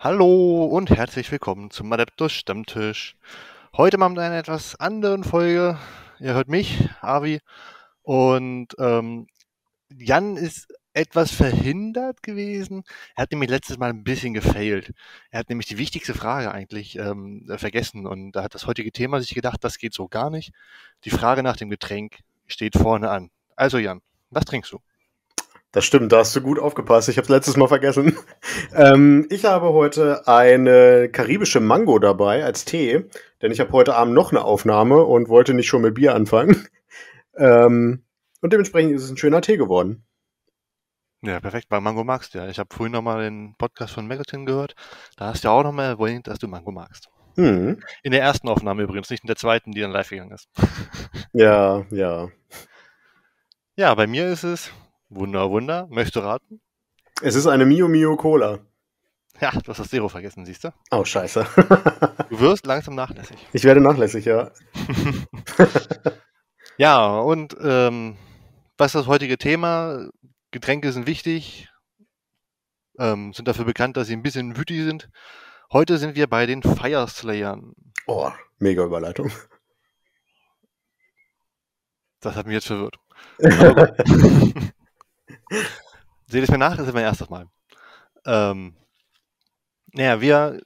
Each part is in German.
Hallo und herzlich willkommen zum Adeptus Stammtisch. Heute mal mit einer etwas anderen Folge. Ihr hört mich, Avi, und ähm, Jan ist etwas verhindert gewesen. Er hat nämlich letztes Mal ein bisschen gefailt. Er hat nämlich die wichtigste Frage eigentlich ähm, vergessen und da hat das heutige Thema sich gedacht, das geht so gar nicht. Die Frage nach dem Getränk steht vorne an. Also Jan, was trinkst du? Das stimmt, da hast du gut aufgepasst. Ich habe es letztes Mal vergessen. ähm, ich habe heute eine karibische Mango dabei als Tee, denn ich habe heute Abend noch eine Aufnahme und wollte nicht schon mit Bier anfangen. ähm, und dementsprechend ist es ein schöner Tee geworden. Ja, perfekt, weil Mango magst du ja. Ich habe vorhin nochmal den Podcast von Megatin gehört. Da hast du ja auch nochmal erwähnt, dass du Mango magst. Mhm. In der ersten Aufnahme übrigens, nicht in der zweiten, die dann live gegangen ist. Ja, ja. Ja, bei mir ist es Wunder, Wunder. Möchtest du raten? Es ist eine Mio Mio Cola. Ja, du hast das Zero vergessen, siehst du? Oh, scheiße. du wirst langsam nachlässig. Ich werde nachlässig, ja. ja, und ähm, was ist das heutige Thema? Getränke sind wichtig, ähm, sind dafür bekannt, dass sie ein bisschen wütig sind. Heute sind wir bei den Fireslayern. Oh, mega Überleitung. Das hat mich jetzt verwirrt. Seht es mir nach, das ist mein erstes Mal. Ähm, naja, wir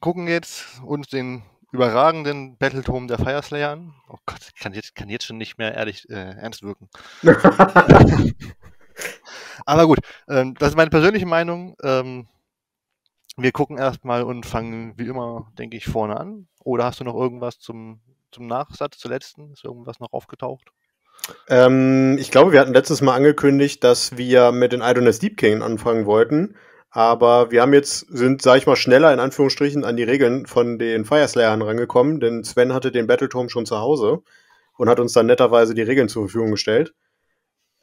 gucken jetzt uns den überragenden Battletome der Fireslayer an. Oh Gott, kann jetzt, kann jetzt schon nicht mehr ehrlich äh, ernst wirken. Aber gut, ähm, das ist meine persönliche Meinung. Ähm, wir gucken erstmal und fangen wie immer, denke ich, vorne an. Oder hast du noch irgendwas zum, zum Nachsatz, zur letzten? Ist irgendwas noch aufgetaucht? Ähm, ich glaube, wir hatten letztes Mal angekündigt, dass wir mit den Idoness Deep King anfangen wollten. Aber wir haben jetzt, sind, sag ich mal, schneller in Anführungsstrichen an die Regeln von den Fireslayern rangekommen, denn Sven hatte den Battletome schon zu Hause und hat uns dann netterweise die Regeln zur Verfügung gestellt.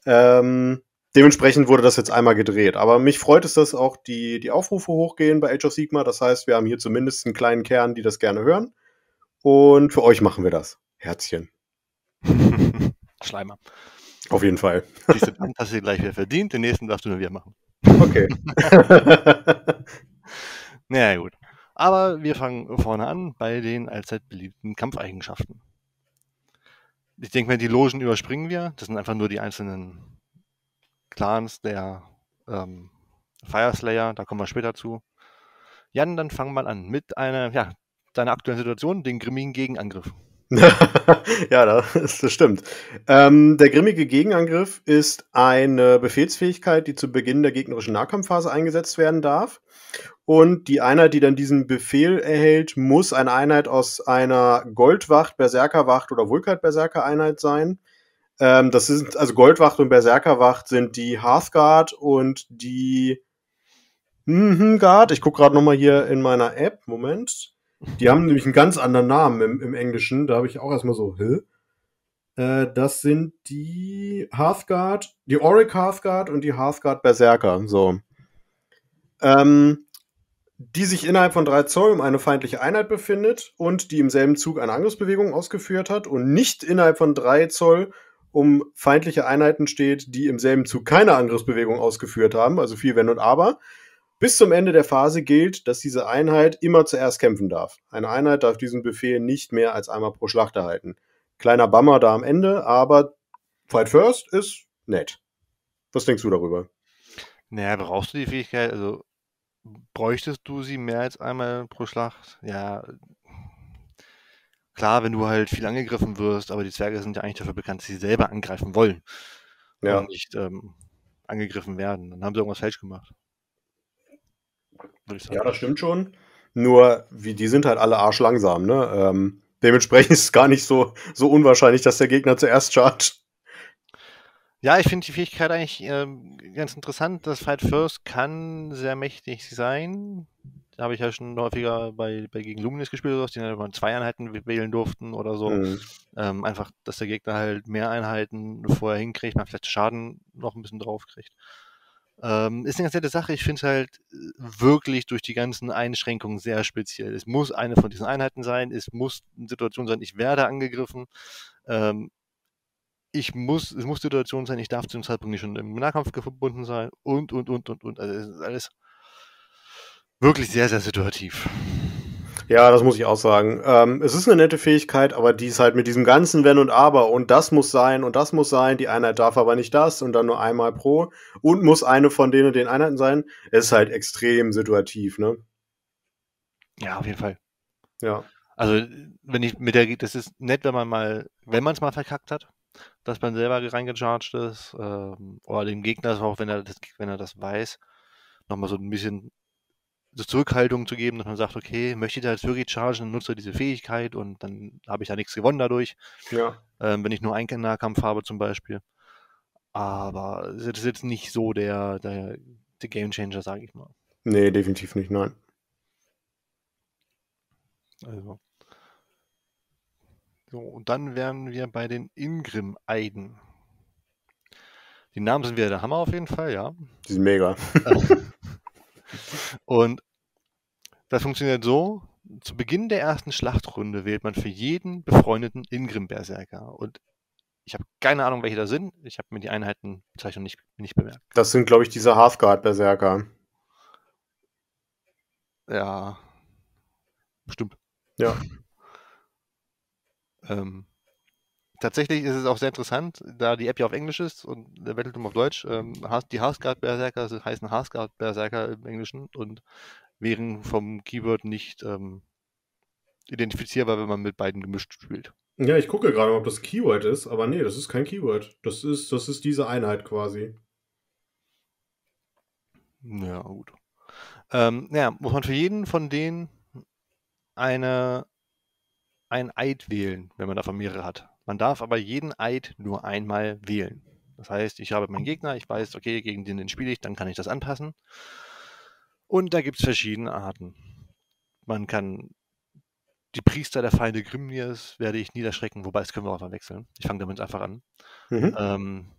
Ähm, dementsprechend wurde das jetzt einmal gedreht. Aber mich freut es, dass auch die, die Aufrufe hochgehen bei Age of Sigma. Das heißt, wir haben hier zumindest einen kleinen Kern, die das gerne hören. Und für euch machen wir das. Herzchen. Schleimer. Auf jeden Fall. Diese Band hast du gleich wieder verdient, den nächsten darfst du nur wieder machen. Okay. naja, gut. Aber wir fangen vorne an bei den allzeit beliebten Kampfeigenschaften. Ich denke mal, die Logen überspringen wir. Das sind einfach nur die einzelnen Clans der ähm, Fireslayer. Da kommen wir später zu. Jan, dann fangen wir an mit einer, ja, deiner aktuellen Situation, den grimmigen Gegenangriff. ja, das, stimmt. Ähm, der grimmige Gegenangriff ist eine Befehlsfähigkeit, die zu Beginn der gegnerischen Nahkampfphase eingesetzt werden darf. Und die Einheit, die dann diesen Befehl erhält, muss eine Einheit aus einer Goldwacht, Berserkerwacht oder Vulkat-Berserker-Einheit sein. Ähm, das sind, also Goldwacht und Berserkerwacht sind die Hearthguard und die mhm, Guard. Ich gucke gerade nochmal hier in meiner App. Moment. Die haben nämlich einen ganz anderen Namen im, im Englischen. Da habe ich auch erstmal so, hä? Äh, das sind die Hearthguard, die Auric Hearthguard und die Hearthguard Berserker. So. Ähm, die sich innerhalb von drei Zoll um eine feindliche Einheit befindet und die im selben Zug eine Angriffsbewegung ausgeführt hat und nicht innerhalb von drei Zoll um feindliche Einheiten steht, die im selben Zug keine Angriffsbewegung ausgeführt haben, also viel Wenn und Aber, bis zum Ende der Phase gilt, dass diese Einheit immer zuerst kämpfen darf. Eine Einheit darf diesen Befehl nicht mehr als einmal pro Schlacht erhalten. Kleiner Bummer da am Ende, aber Fight First ist nett. Was denkst du darüber? Naja, brauchst du die Fähigkeit, also bräuchtest du sie mehr als einmal pro Schlacht? Ja, klar, wenn du halt viel angegriffen wirst, aber die Zwerge sind ja eigentlich dafür bekannt, dass sie selber angreifen wollen. Ja. Und nicht ähm, angegriffen werden. Dann haben sie irgendwas falsch gemacht. Ja, das stimmt schon. Nur, wie, die sind halt alle arschlangsam, ne? Ähm, dementsprechend ist es gar nicht so, so unwahrscheinlich, dass der Gegner zuerst chargt. Ja, ich finde die Fähigkeit eigentlich ähm, ganz interessant. Das Fight First kann sehr mächtig sein. Da habe ich ja schon häufiger bei, bei gegen Luminis gespielt, die dann zwei Einheiten wählen durften oder so. Mhm. Ähm, einfach, dass der Gegner halt mehr Einheiten vorher hinkriegt, man vielleicht Schaden noch ein bisschen drauf kriegt. Ähm, ist eine ganz nette Sache. Ich finde es halt äh, wirklich durch die ganzen Einschränkungen sehr speziell. Es muss eine von diesen Einheiten sein. Es muss eine Situation sein, ich werde angegriffen. Ähm, ich muss, es muss Situation sein, ich darf zu dem Zeitpunkt nicht schon im Nahkampf verbunden sein und, und, und, und, und. Also es ist alles wirklich sehr, sehr situativ. Ja, das muss ich auch sagen. Ähm, es ist eine nette Fähigkeit, aber die ist halt mit diesem ganzen Wenn und Aber und das muss sein und das muss sein, die Einheit darf aber nicht das und dann nur einmal pro und muss eine von denen und den Einheiten sein. Es ist halt extrem situativ, ne? Ja, auf jeden Fall. Ja. Also, wenn ich mit der, das ist nett, wenn man mal, wenn man es mal verkackt hat, dass man selber reingecharged ist, ähm, oder dem Gegner auch, wenn er das, wenn er das weiß, nochmal so ein bisschen so Zurückhaltung zu geben, dass man sagt, okay, möchte ich da jetzt wirklich chargen, dann nutze diese Fähigkeit und dann habe ich da nichts gewonnen dadurch. Ja. Ähm, wenn ich nur einen Nahkampf habe zum Beispiel. Aber das ist jetzt nicht so der, der, der Game Changer, sage ich mal. Nee, definitiv nicht, nein. Also. So, und dann wären wir bei den Ingrim-Eiden. Die Namen sind wieder der Hammer auf jeden Fall, ja. Die sind mega. und das funktioniert so: Zu Beginn der ersten Schlachtrunde wählt man für jeden befreundeten Ingrim-Berserker. Und ich habe keine Ahnung, welche da sind. Ich habe mir die Einheitenbezeichnung nicht, nicht bemerkt. Das sind, glaube ich, diese Halfguard-Berserker. Ja. Bestimmt. Ja. ähm, tatsächlich ist es auch sehr interessant, da die App ja auf Englisch ist und der Battletum auf Deutsch. Ähm, die Harsguard Berserker heißen Harsguard Berserker im Englischen und wären vom Keyword nicht ähm, identifizierbar, wenn man mit beiden gemischt spielt. Ja, ich gucke gerade, ob das Keyword ist, aber nee, das ist kein Keyword. Das ist, das ist diese Einheit quasi. Ja, gut. Ähm, ja, muss man für jeden von denen eine, ein Eid wählen, wenn man davon mehrere hat. Man darf aber jeden Eid nur einmal wählen. Das heißt, ich habe meinen Gegner, ich weiß, okay, gegen den, den spiele ich, dann kann ich das anpassen. Und da gibt es verschiedene Arten. Man kann die Priester der Feinde Grimniers werde ich niederschrecken, wobei das können wir auch mal wechseln. Ich fange damit einfach an. Mhm. Ähm,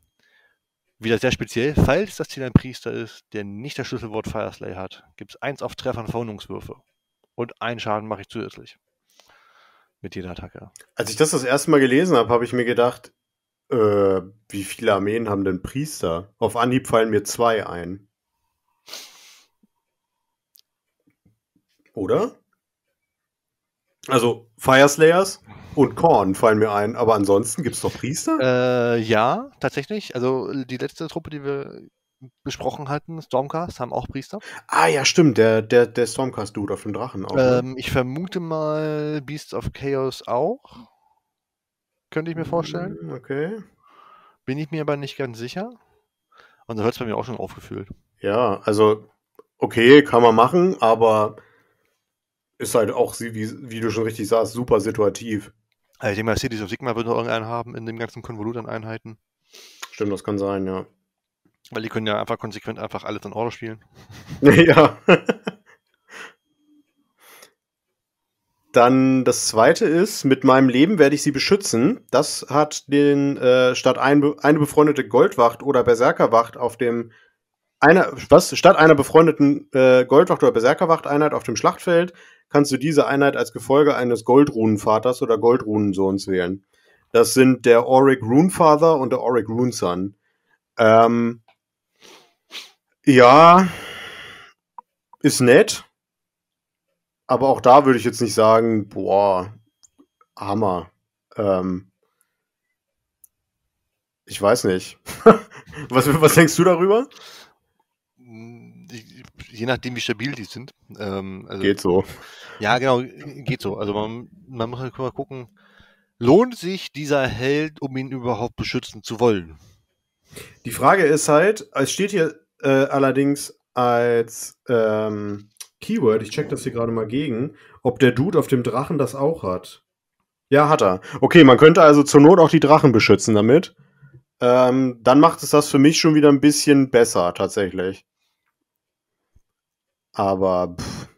wieder sehr speziell, falls das Ziel ein Priester ist, der nicht das Schlüsselwort Fireslay hat, gibt es eins auf Treffern Verwundungswürfe. Und einen Schaden mache ich zusätzlich. Mit jeder Attacke. Als ich das das erste Mal gelesen habe, habe ich mir gedacht, äh, wie viele Armeen haben denn Priester? Auf Anhieb fallen mir zwei ein. Oder? Also Fireslayers und Korn fallen mir ein, aber ansonsten gibt es doch Priester? Äh, ja, tatsächlich. Also die letzte Truppe, die wir besprochen hatten, Stormcast, haben auch Priester. Ah ja, stimmt, der, der, der Stormcast-Dude auf dem Drachen auch. Ne? Ähm, ich vermute mal Beasts of Chaos auch. Könnte ich mir vorstellen. Hm, okay. Bin ich mir aber nicht ganz sicher. Und da hört es bei mir auch schon aufgefühlt. Ja, also okay, kann man machen, aber ist halt auch, wie, wie du schon richtig sagst, super situativ. Also ich denke mal, Cities of Sigma wird noch irgendeinen haben in dem ganzen Konvolut an Einheiten. Stimmt, das kann sein, ja. Weil die können ja einfach konsequent einfach alles in Order spielen. ja. Dann das zweite ist, mit meinem Leben werde ich sie beschützen. Das hat den, äh, statt ein, eine befreundete Goldwacht oder Berserkerwacht auf dem, einer, was, statt einer befreundeten äh, Goldwacht oder Berserkerwacht-Einheit auf dem Schlachtfeld, kannst du diese Einheit als Gefolge eines Goldrunenvaters oder Goldrunensohns wählen. Das sind der Auric Runefather und der Auric Runeson. Ähm, ja, ist nett. Aber auch da würde ich jetzt nicht sagen, boah, Hammer. Ähm, ich weiß nicht. was, was denkst du darüber? Je nachdem, wie stabil die sind. Ähm, also, geht so. Ja, genau, geht so. Also man, man muss halt mal gucken, lohnt sich dieser Held, um ihn überhaupt beschützen zu wollen? Die Frage ist halt, es steht hier äh, allerdings als ähm, Keyword, ich check das hier gerade mal gegen, ob der Dude auf dem Drachen das auch hat. Ja, hat er. Okay, man könnte also zur Not auch die Drachen beschützen damit. Ähm, dann macht es das für mich schon wieder ein bisschen besser, tatsächlich. Aber, pff,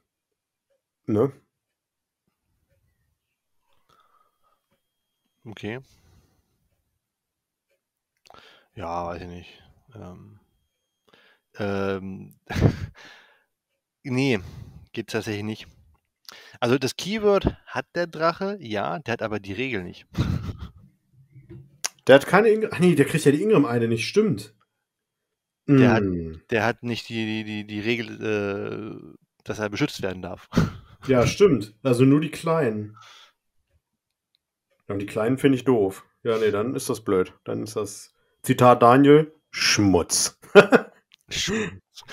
ne? Okay. Ja, weiß ich nicht. Ähm, ähm, nee, geht tatsächlich nicht. Also das Keyword hat der Drache, ja, der hat aber die Regel nicht. Der hat keine Ingram. Ach nee, der kriegt ja die Ingram eine, nicht stimmt. Der, mm. hat, hm. der hat nicht die, die, die, Regel, dass er beschützt werden darf. Ja, stimmt. Also nur die Kleinen. Und die Kleinen finde ich doof. Ja, nee, dann ist das blöd. Dann ist das, Zitat Daniel, Schmutz. Schmutz.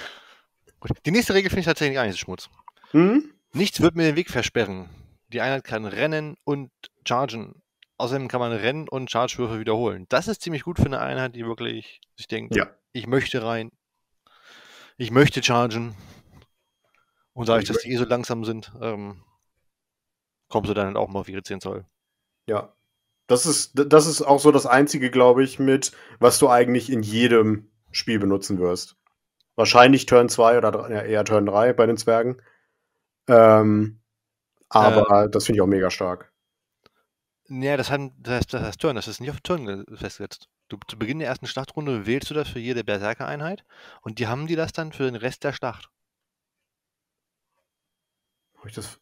Gut. Die nächste Regel finde ich tatsächlich eigentlich Schmutz. Hm? Nichts wird mir den Weg versperren. Die Einheit kann rennen und chargen. Außerdem kann man Rennen- und Chargewürfe wiederholen. Das ist ziemlich gut für eine Einheit, die wirklich sich denkt, Ja. Ich möchte rein, ich möchte chargen. Und dadurch, Ich dass die eh so langsam sind, ähm, kommen sie dann halt auch mal auf ihre 10 Zoll. Ja. Das ist, das ist auch so das Einzige, glaube ich, mit, was du eigentlich in jedem Spiel benutzen wirst. Wahrscheinlich Turn 2 oder ja, eher Turn 3 bei den Zwergen. Ähm, aber das finde ich auch mega stark. Ja, das, hat, das, heißt, das heißt Turn, das ist nicht auf Turn ge- festgesetzt. Du, zu Beginn der ersten Schlachtrunde wählst du das für jede Berserker-Einheit und die haben die das dann für den Rest der Schlacht. Habe ich das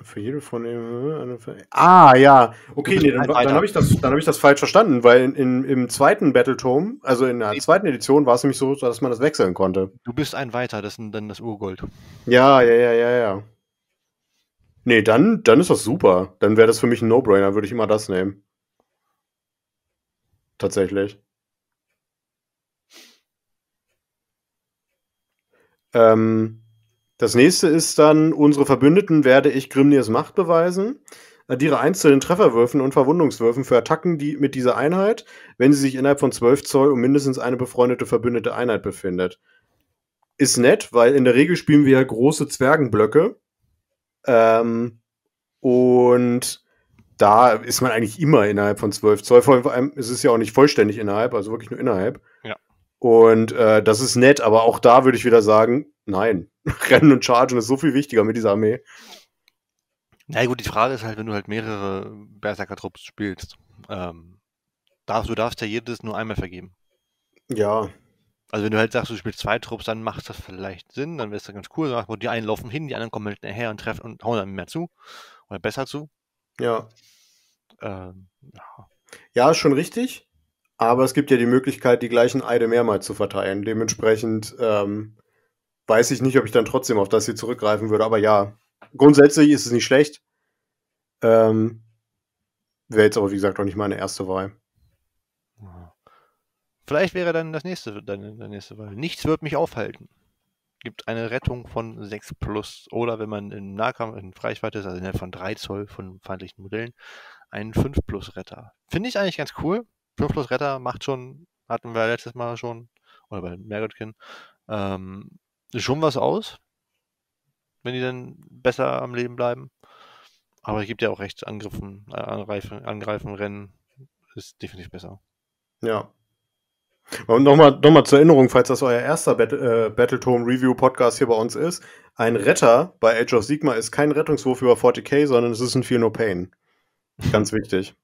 für jede von den. Ah, ja. Okay, bist nee, dann, ein dann weiter. habe ich, das- dann hab ich das falsch verstanden, weil in, in, im zweiten Battletome, also in der zweiten Edition, war es nämlich so, dass man das wechseln konnte. Du bist ein weiter, das ist dann das Urgold. Ja, ja, ja, ja, ja. Nee, dann, dann ist das super. Dann wäre das für mich ein No-Brainer, würde ich immer das nehmen. Tatsächlich. Ähm, das nächste ist dann, unsere Verbündeten werde ich Grimnirs Macht beweisen. Addiere 1 zu den Trefferwürfen und Verwundungswürfen für Attacken die mit dieser Einheit, wenn sie sich innerhalb von 12 Zoll um mindestens eine befreundete verbündete Einheit befindet. Ist nett, weil in der Regel spielen wir ja große Zwergenblöcke. Ähm, und da ist man eigentlich immer innerhalb von 12 Zoll. Vor allem ist es ja auch nicht vollständig innerhalb, also wirklich nur innerhalb. Ja. Und äh, das ist nett, aber auch da würde ich wieder sagen, nein. Rennen und Chargen ist so viel wichtiger mit dieser Armee. Na gut, die Frage ist halt, wenn du halt mehrere Berserker-Trupps spielst, ähm, darfst, du darfst ja jedes nur einmal vergeben. Ja, Also wenn du halt sagst, du spielst zwei Trupps, dann macht das vielleicht Sinn, dann wäre es ganz cool. Mal, Die einen laufen hin, die anderen kommen halt nachher und treffen und hauen dann mehr zu. Oder besser zu. Ja. Ähm, ja. Ja, schon richtig. Aber es gibt ja die Möglichkeit, die gleichen Eide mehrmals zu verteilen. Dementsprechend ähm, weiß ich nicht, ob ich dann trotzdem auf das hier zurückgreifen würde. Aber ja, grundsätzlich ist es nicht schlecht. Ähm, Wäre jetzt aber, wie gesagt, auch nicht meine erste Wahl. Vielleicht wäre dann das nächste, deine, deine nächste Wahl. Nichts wird mich aufhalten. Gibt eine Rettung von 6 plus. Oder wenn man im Nahkampf in Reichweite ist, also innerhalb von 3 Zoll von feindlichen Modellen, einen 5 plus Retter. Finde ich eigentlich ganz cool. 5 plus Retter macht schon, hatten wir letztes Mal schon, oder bei Mergotkin, ähm, schon was aus. Wenn die dann besser am Leben bleiben. Aber es gibt ja auch recht, Angriffen, äh, Angreifen, Angreifen, Rennen ist definitiv besser. Ja. Und nochmal noch mal zur Erinnerung, falls das euer erster Bat äh, Battletome Review Podcast hier bei uns ist. Ein Retter bei Age of Sigma ist kein Rettungswurf über 40k, sondern es ist ein Feel No Pain. Ganz wichtig.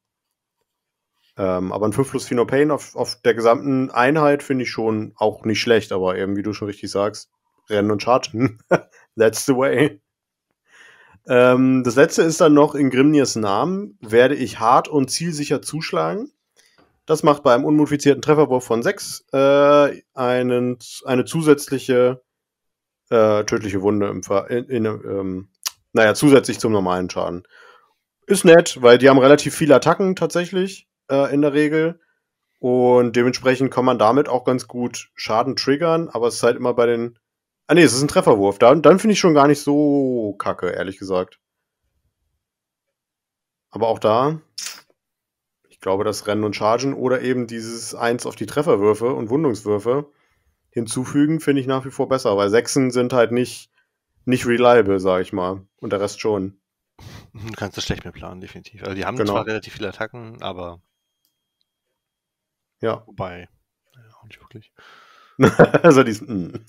Ähm, aber ein 5 plus Feel No Pain auf, auf der gesamten Einheit finde ich schon auch nicht schlecht, aber eben, wie du schon richtig sagst, Rennen und Chargen. That's the way. Ähm, das letzte ist dann noch in Grimnirs Namen werde ich hart und zielsicher zuschlagen. Das macht bei einem unmodifizierten Trefferwurf von 6 äh, einen, eine zusätzliche äh, tödliche Wunde im Ver in, in, ähm, naja, zusätzlich zum normalen Schaden. Ist nett, weil die haben relativ viele Attacken tatsächlich äh, in der Regel. Und dementsprechend kann man damit auch ganz gut Schaden triggern, aber es ist halt immer bei den. Ah nee, es ist ein Trefferwurf. Dann, dann finde ich schon gar nicht so kacke, ehrlich gesagt. Aber auch da, glaube, das Rennen und Chargen oder eben dieses Eins auf die Trefferwürfe und Wundungswürfe hinzufügen, finde ich nach wie vor besser, weil Sechsen sind halt nicht, nicht reliable, sag ich mal. Und der Rest schon. Du kannst das schlecht mit planen, definitiv. Also die haben Genau. zwar relativ viele Attacken, aber Ja. wobei, ja, auch nicht wirklich. also diesen. mm.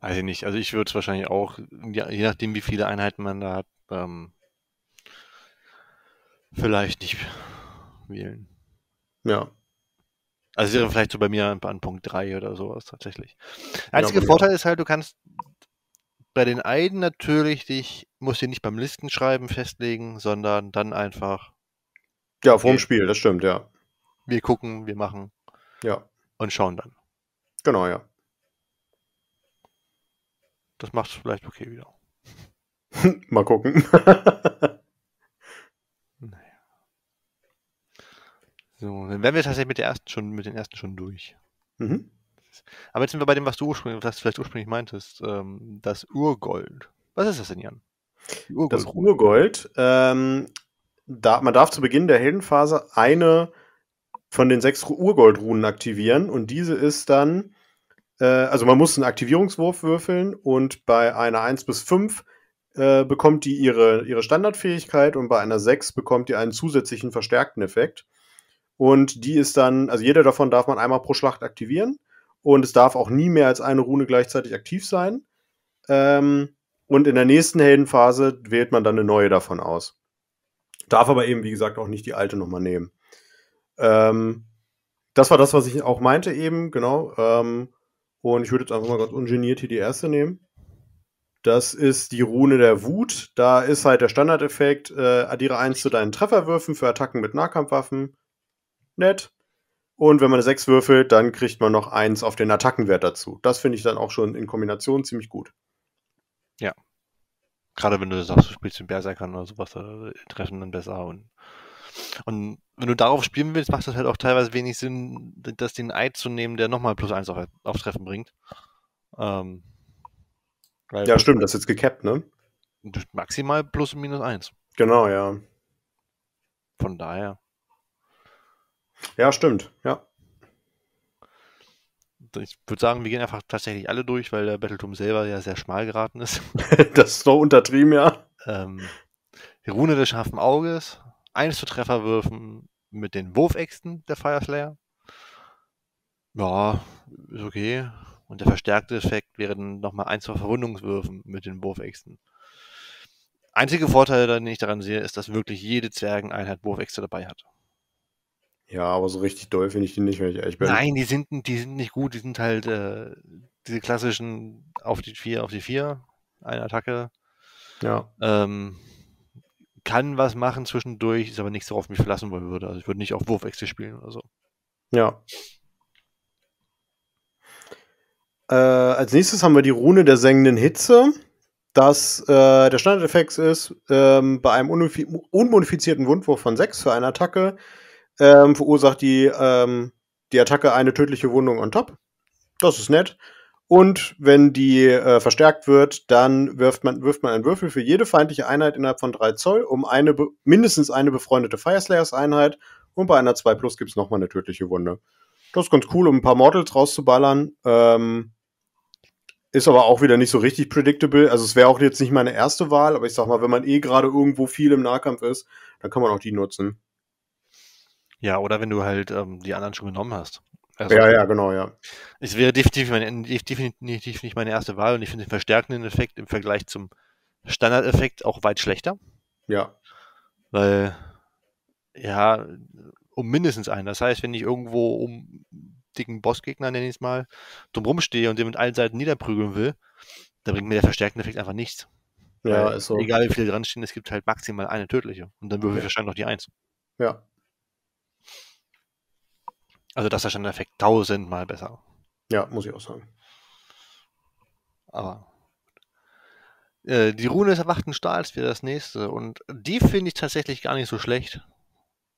Weiß ich nicht. Also ich würde es wahrscheinlich auch, je nachdem wie viele Einheiten man da hat, ähm, vielleicht nicht wählen. ja. Also es wäre vielleicht so bei mir an, Punkt 3 oder sowas tatsächlich. Der einzige mir Vorteil ist halt, du kannst bei den Eiden natürlich dich, musst du nicht beim Listenschreiben festlegen, sondern dann einfach, Ja, vorm Okay. Spiel, das stimmt, ja. wir gucken, wir machen Ja. und schauen dann. Genau, ja. Das macht es vielleicht okay wieder. Mal gucken. naja. So, dann wären wir tatsächlich mit, der ersten schon, mit den ersten schon durch. Mhm. Aber jetzt sind wir bei dem, was du ursprünglich, was du vielleicht ursprünglich meintest, ähm, das Urgold. Was ist das denn, Jan? Das Urgold, ähm, da, man darf zu Beginn der Heldenphase eine von den sechs Urgoldrunen aktivieren und diese ist dann, äh, also man muss einen Aktivierungswurf würfeln und bei einer 1 bis 5 äh, bekommt die ihre, ihre Standardfähigkeit und bei einer 6 bekommt die einen zusätzlichen verstärkten Effekt. Und die ist dann, also jeder davon darf man einmal pro Schlacht aktivieren und es darf auch nie mehr als eine Rune gleichzeitig aktiv sein. Ähm, und in der nächsten Heldenphase wählt man dann eine neue davon aus. Darf aber eben, wie gesagt, auch nicht die alte nochmal nehmen. Ähm, das war das, was ich auch meinte eben, genau. Ähm, und ich würde jetzt einfach mal ganz ungeniert hier die erste nehmen. Das ist die Rune der Wut. Da ist halt der Standardeffekt, äh, addiere 1 zu deinen Trefferwürfen für Attacken mit Nahkampfwaffen. Nett. Und wenn man eine 6 würfelt, dann kriegt man noch 1 auf den Attackenwert dazu. Das finde ich dann auch schon in Kombination ziemlich gut. Ja. Gerade wenn du sagst, du spielst den Berserkern oder sowas, da treffen dann besser. Und, und wenn du darauf spielen willst, macht das halt auch teilweise wenig Sinn, das den Eid zu nehmen, der nochmal plus 1 auf, auf Treffen bringt. Ähm, ja, stimmt, das ist jetzt gekappt, ne? Maximal plus und minus 1. Genau, ja. Von daher. Ja, stimmt, ja. Ich würde sagen, wir gehen einfach tatsächlich alle durch, weil der Battleturm selber ja sehr schmal geraten ist. das ist doch untertrieben, ja. Ähm, die Rune des scharfen Auges, eins zu Trefferwürfen mit den Wurfäxten der Fireslayer. Ja, ist okay. Und der verstärkte Effekt wäre dann nochmal eins zu Verwundungswürfen mit den Wurfäxten. Einzige Vorteil, den ich daran sehe, ist, dass wirklich jede Zwergeneinheit Wurfäxte dabei hat. Ja, aber so richtig doll finde ich die nicht, wenn ich ehrlich bin. Nein, die sind, die sind nicht gut. Die sind halt äh, diese klassischen auf die 4, auf die 4, eine Attacke. Ja. Ähm, kann was machen zwischendurch, ist aber nichts, worauf ich mich verlassen wollen würde. Also ich würde nicht auf Wurfwechsel spielen oder so. Ja. Äh, als nächstes haben wir die Rune der sengenden Hitze. Das äh, der Standardeffekt ist, ähm, bei einem unmodifizierten Wundwurf von 6 für eine Attacke ähm, verursacht die, ähm, die Attacke eine tödliche Wundung on top. Das ist nett. Und wenn die äh, verstärkt wird, dann wirft man, wirft man einen Würfel für jede feindliche Einheit innerhalb von 3 Zoll um eine mindestens eine befreundete Fireslayers-Einheit. Und bei einer 2 Plus gibt es nochmal eine tödliche Wunde. Das ist ganz cool, um ein paar Mortals rauszuballern. Ähm, ist aber auch wieder nicht so richtig predictable. Also es wäre auch jetzt nicht meine erste Wahl, aber ich sag mal, wenn man eh gerade irgendwo viel im Nahkampf ist, dann kann man auch die nutzen. Ja, oder wenn du halt ähm, die anderen schon genommen hast. Also, ja, ja, genau, ja. Es wäre definitiv, meine, definitiv nicht meine erste Wahl und ich finde den verstärkenden Effekt im Vergleich zum Standardeffekt auch weit schlechter. Ja. Weil, ja, um mindestens einen. Das heißt, wenn ich irgendwo um dicken Bossgegner, nenne ich es mal, drumrum stehe und den mit allen Seiten niederprügeln will, dann bringt mir der verstärkende Effekt einfach nichts. Ja, ist so. Egal wie viele dran stehen, es gibt halt maximal eine tödliche. Und dann würfel ich wahrscheinlich noch die Eins. Ja. Also das ist schon der Effekt tausendmal besser. Ja, muss ich auch sagen. Aber äh, die Rune des erwachten Stahls wäre das nächste. Und die finde ich tatsächlich gar nicht so schlecht,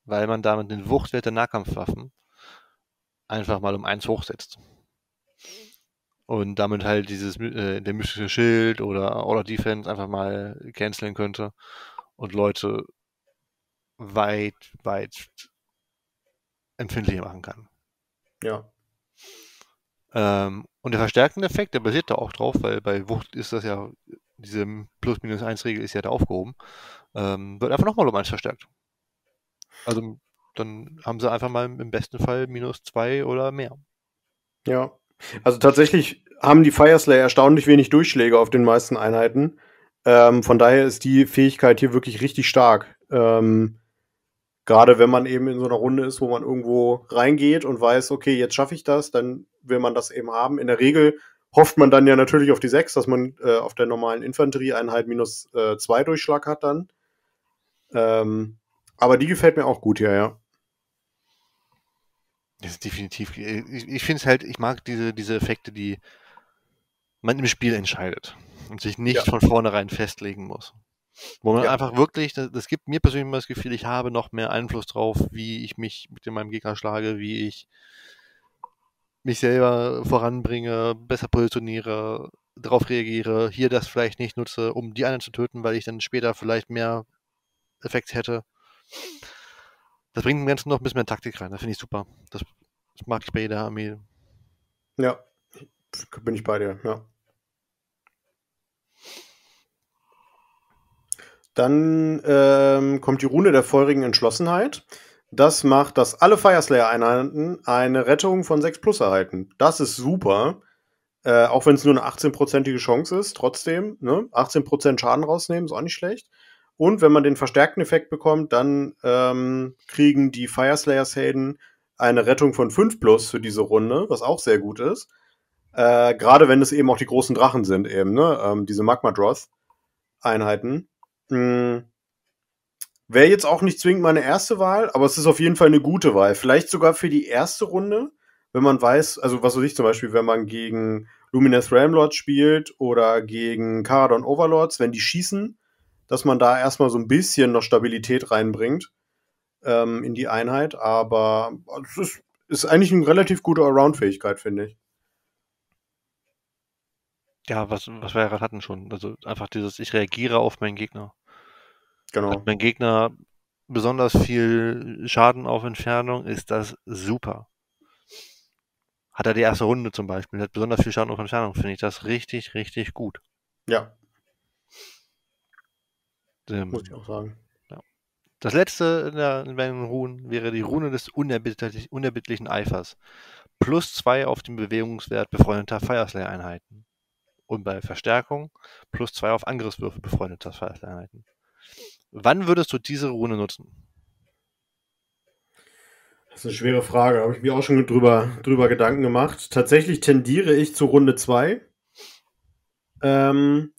weil man damit den Wuchtwert der Nahkampfwaffen einfach mal um eins hochsetzt. Und damit halt dieses äh, der mystische Schild oder Order Defense einfach mal canceln könnte und Leute weit, weit empfindlicher machen kann. Ja. Ähm, und der verstärkende Effekt, der basiert da auch drauf, weil bei Wucht ist das ja, diese Plus-Minus-1-Regel ist ja da aufgehoben, ähm, wird einfach nochmal um 1 verstärkt. Also dann haben sie einfach mal im besten Fall minus 2 oder mehr. Ja. Also tatsächlich haben die Fireslayer erstaunlich wenig Durchschläge auf den meisten Einheiten. Ähm, von daher ist die Fähigkeit hier wirklich richtig stark. Ähm, Gerade wenn man eben in so einer Runde ist, wo man irgendwo reingeht und weiß, okay, jetzt schaffe ich das, dann will man das eben haben. In der Regel hofft man dann ja natürlich auf die 6, dass man äh, auf der normalen Infanterieeinheit minus 2 äh, Durchschlag hat dann. Ähm, aber die gefällt mir auch gut hier, ja. Das ist definitiv. Ich, ich finde es halt, ich mag diese, diese Effekte, die man im Spiel entscheidet und sich nicht Ja. von vornherein festlegen muss. Wo man Ja. einfach wirklich, das, das gibt mir persönlich immer das Gefühl, ich habe noch mehr Einfluss drauf, wie ich mich mit meinem Gegner schlage, wie ich mich selber voranbringe, besser positioniere, darauf reagiere, hier das vielleicht nicht nutze, um die anderen zu töten, weil ich dann später vielleicht mehr Effekt hätte. Das bringt dem Ganzen noch ein bisschen mehr Taktik rein. Das finde ich super. Das, das mag ich bei jeder Armee. Ja, bin ich bei dir, ja. Dann ähm, kommt die Rune der feurigen Entschlossenheit. Das macht, dass alle Fireslayer-Einheiten eine Rettung von 6 plus erhalten. Das ist super. Äh, auch wenn es nur eine 18-prozentige Chance ist, trotzdem. Ne? 18% Schaden rausnehmen, ist auch nicht schlecht. Und wenn man den verstärkten Effekt bekommt, dann ähm, kriegen die Fireslayers-Helden eine Rettung von 5 plus für diese Runde, was auch sehr gut ist. Äh, Gerade wenn es eben auch die großen Drachen sind, eben, ne? Ähm, diese Magma-Droth-Einheiten. Hm. Wäre jetzt auch nicht zwingend meine erste Wahl, aber es ist auf jeden Fall eine gute Wahl. Vielleicht sogar für die erste Runde, wenn man weiß, also was weiß ich zum Beispiel, wenn man gegen Luminous Ramlords spielt oder gegen Caradon Overlords, wenn die schießen, dass man da erstmal so ein bisschen noch Stabilität reinbringt ähm, in die Einheit. Aber es ist, ist eigentlich eine relativ gute Around-Fähigkeit, finde ich. Ja, was, was wir ja gerade hatten schon. Also einfach dieses, ich reagiere auf meinen Gegner. Genau. Hat mein Gegner besonders viel Schaden auf Entfernung, ist das super. Hat er die erste Runde zum Beispiel, hat besonders viel Schaden auf Entfernung, finde ich das richtig, richtig gut. Ja, Ähm, muss ich auch sagen. Das letzte in der, in den Runen wäre die Rune des unerbittlich, unerbittlichen Eifers. Plus zwei auf den Bewegungswert befreundeter Fireslayer-Einheiten. Und bei Verstärkung plus zwei auf Angriffswürfe befreundeter Fireslayer-Einheiten. Wann würdest du diese Rune nutzen? Das ist eine schwere Frage. Habe ich mir auch schon drüber, drüber Gedanken gemacht. Tatsächlich tendiere ich zu Runde 2. Ähm,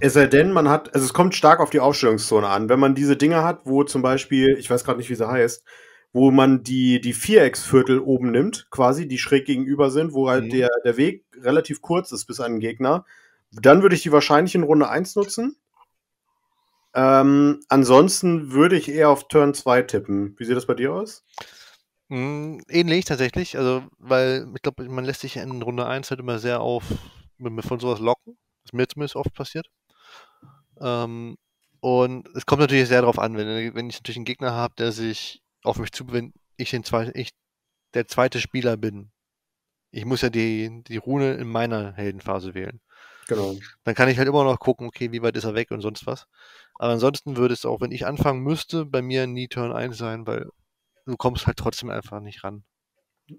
es sei denn, man hat, also es kommt stark auf die Aufstellungszone an. Wenn man diese Dinge hat, wo zum Beispiel, ich weiß gerade nicht, wie sie heißt, wo man die, die Vierecksviertel oben nimmt, quasi, die schräg gegenüber sind, wo halt Mhm. der, der Weg relativ kurz ist bis an den Gegner, dann würde ich die wahrscheinlich in Runde 1 nutzen. Ähm, ansonsten würde ich eher auf Turn 2 tippen. Wie sieht das bei dir aus? Mm, ähnlich tatsächlich, also, weil ich glaube, man lässt sich in Runde 1 halt immer sehr auf von sowas locken. Das ist mir zumindest oft passiert. Ähm, und es kommt natürlich sehr darauf an, wenn, wenn ich natürlich einen Gegner habe, der sich auf mich zu, wenn ich den ich der zweite Spieler bin. Ich muss ja die, die Rune in meiner Heldenphase wählen. Genau. Dann kann ich halt immer noch gucken, okay, wie weit ist er weg und sonst was. Aber ansonsten würde es auch, wenn ich anfangen müsste, bei mir nie Turn 1 sein, weil du kommst halt trotzdem einfach nicht ran.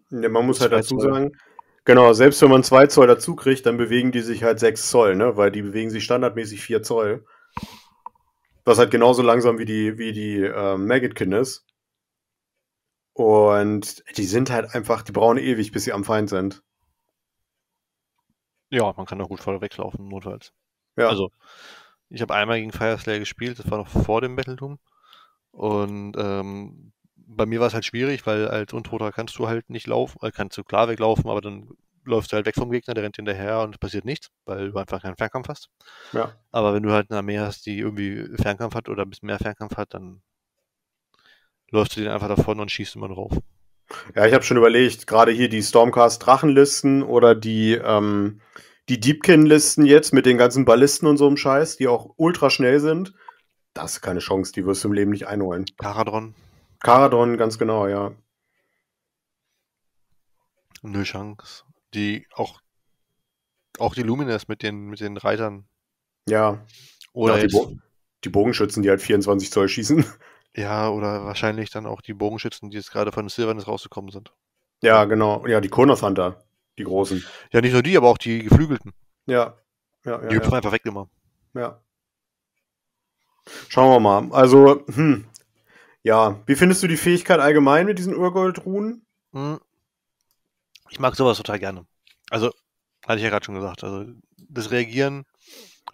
Ja, man muss halt dazu sagen, genau, selbst wenn man 2 Zoll dazu kriegt, dann bewegen die sich halt 6 Zoll, ne? Weil die bewegen sich standardmäßig 4 Zoll. Was halt genauso langsam wie die, wie die ähm, Maggotkin ist. Und die sind halt einfach, die brauchen ewig, bis sie am Feind sind. Ja, man kann auch gut vorne weglaufen, notfalls. Ja. Also, ich habe einmal gegen Fireslayer gespielt, das war noch vor dem Battletum. Und ähm, bei mir war es halt schwierig, weil als Untoter kannst du halt nicht laufen, äh, kannst du klar weglaufen, aber dann läufst du halt weg vom Gegner, der rennt hinterher und es passiert nichts, weil du einfach keinen Fernkampf hast. ja. Aber wenn du halt eine Armee hast, die irgendwie Fernkampf hat oder ein bisschen mehr Fernkampf hat, dann läufst du den einfach davon und schießt immer drauf. Ja, ich habe schon überlegt, gerade hier die Stormcast Drachenlisten oder die, ähm, die Deepkin-Listen jetzt mit den ganzen Ballisten und so einem Scheiß, die auch ultra schnell sind. Das ist keine Chance, die wirst du im Leben nicht einholen. Karadron, Caradon, ganz genau, ja. null Chance. Die auch, auch die Lumines mit den, mit den Reitern. Ja, Oder Ja, die, Bo die Bogenschützen, die halt 24 Zoll schießen. ja, oder wahrscheinlich dann auch die Bogenschützen, die jetzt gerade von Silvernes rausgekommen sind. ja, genau. Ja, die Kurnoth Hunter, die großen. Ja, nicht nur die, aber auch die Geflügelten. Ja, ja, ja. Die hüpfen ja. einfach weg immer. ja. Schauen wir mal. Also, hm. Ja, wie findest du die Fähigkeit allgemein mit diesen Urgoldruhen? Hm. Ich mag sowas total gerne. Also, hatte ich ja gerade schon gesagt. Also, das Reagieren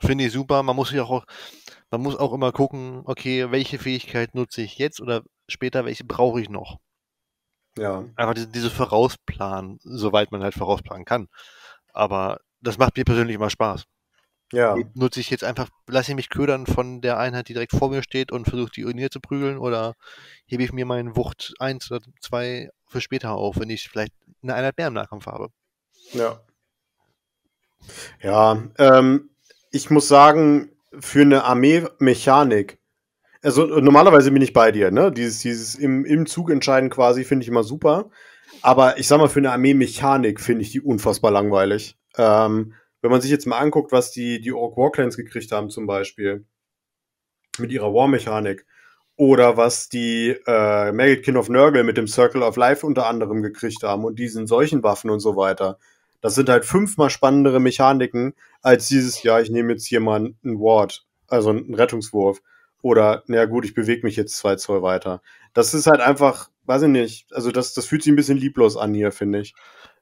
finde ich super. Man muss sich auch, man muss auch immer gucken, okay, welche Fähigkeit nutze ich jetzt oder später, welche brauche ich noch? Ja. Einfach diese, diese Vorausplan, soweit man halt vorausplanen kann. Aber das macht mir persönlich immer Spaß. Ja. Nutze ich jetzt einfach, lasse ich mich ködern von der Einheit, die direkt vor mir steht und versuche die Urnier zu prügeln oder hebe ich mir meinen Wucht 1 oder 2 für später auf, wenn ich vielleicht eine Einheit mehr im Nahkampf habe. Ja. Ja, ähm, ich muss sagen, für eine Armee-Mechanik, also normalerweise bin ich bei dir, ne? Dieses, dieses im, im Zug entscheiden quasi finde ich immer super. Aber ich sag mal, für eine Armee-Mechanik finde ich die unfassbar langweilig. Ähm, wenn man sich jetzt mal anguckt, was die, die Orc Warclans gekriegt haben, zum Beispiel, mit ihrer War-Mechanik, oder was die äh, Maggot Kin of Nurgle mit dem Circle of Life unter anderem gekriegt haben und diesen solchen Waffen und so weiter. Das sind halt fünfmal spannendere Mechaniken als dieses, ja, ich nehme jetzt hier mal einen Ward, also einen Rettungswurf. Oder, na gut, ich bewege mich jetzt zwei Zoll weiter. Das ist halt einfach, weiß ich nicht, also das, das fühlt sich ein bisschen lieblos an hier, finde ich.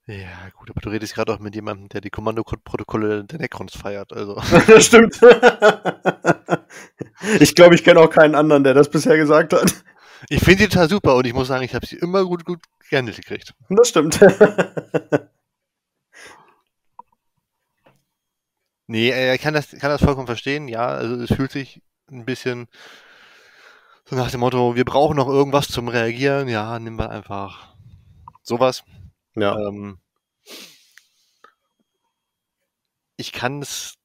Ja, gut, aber du redest gerade auch mit jemandem, der die Kommandoprotokolle der Necrons feiert, also. das stimmt. ich glaube, ich kenne auch keinen anderen, der das bisher gesagt hat. Ich finde die total super und ich muss sagen, ich habe sie immer gut, gut gehandelt gekriegt. Das stimmt. nee, er kann das, kann das vollkommen verstehen, ja, also es fühlt sich ein bisschen so nach dem Motto, wir brauchen noch irgendwas zum Reagieren, ja, nehmen wir einfach sowas. Ja. Ähm, ich kann es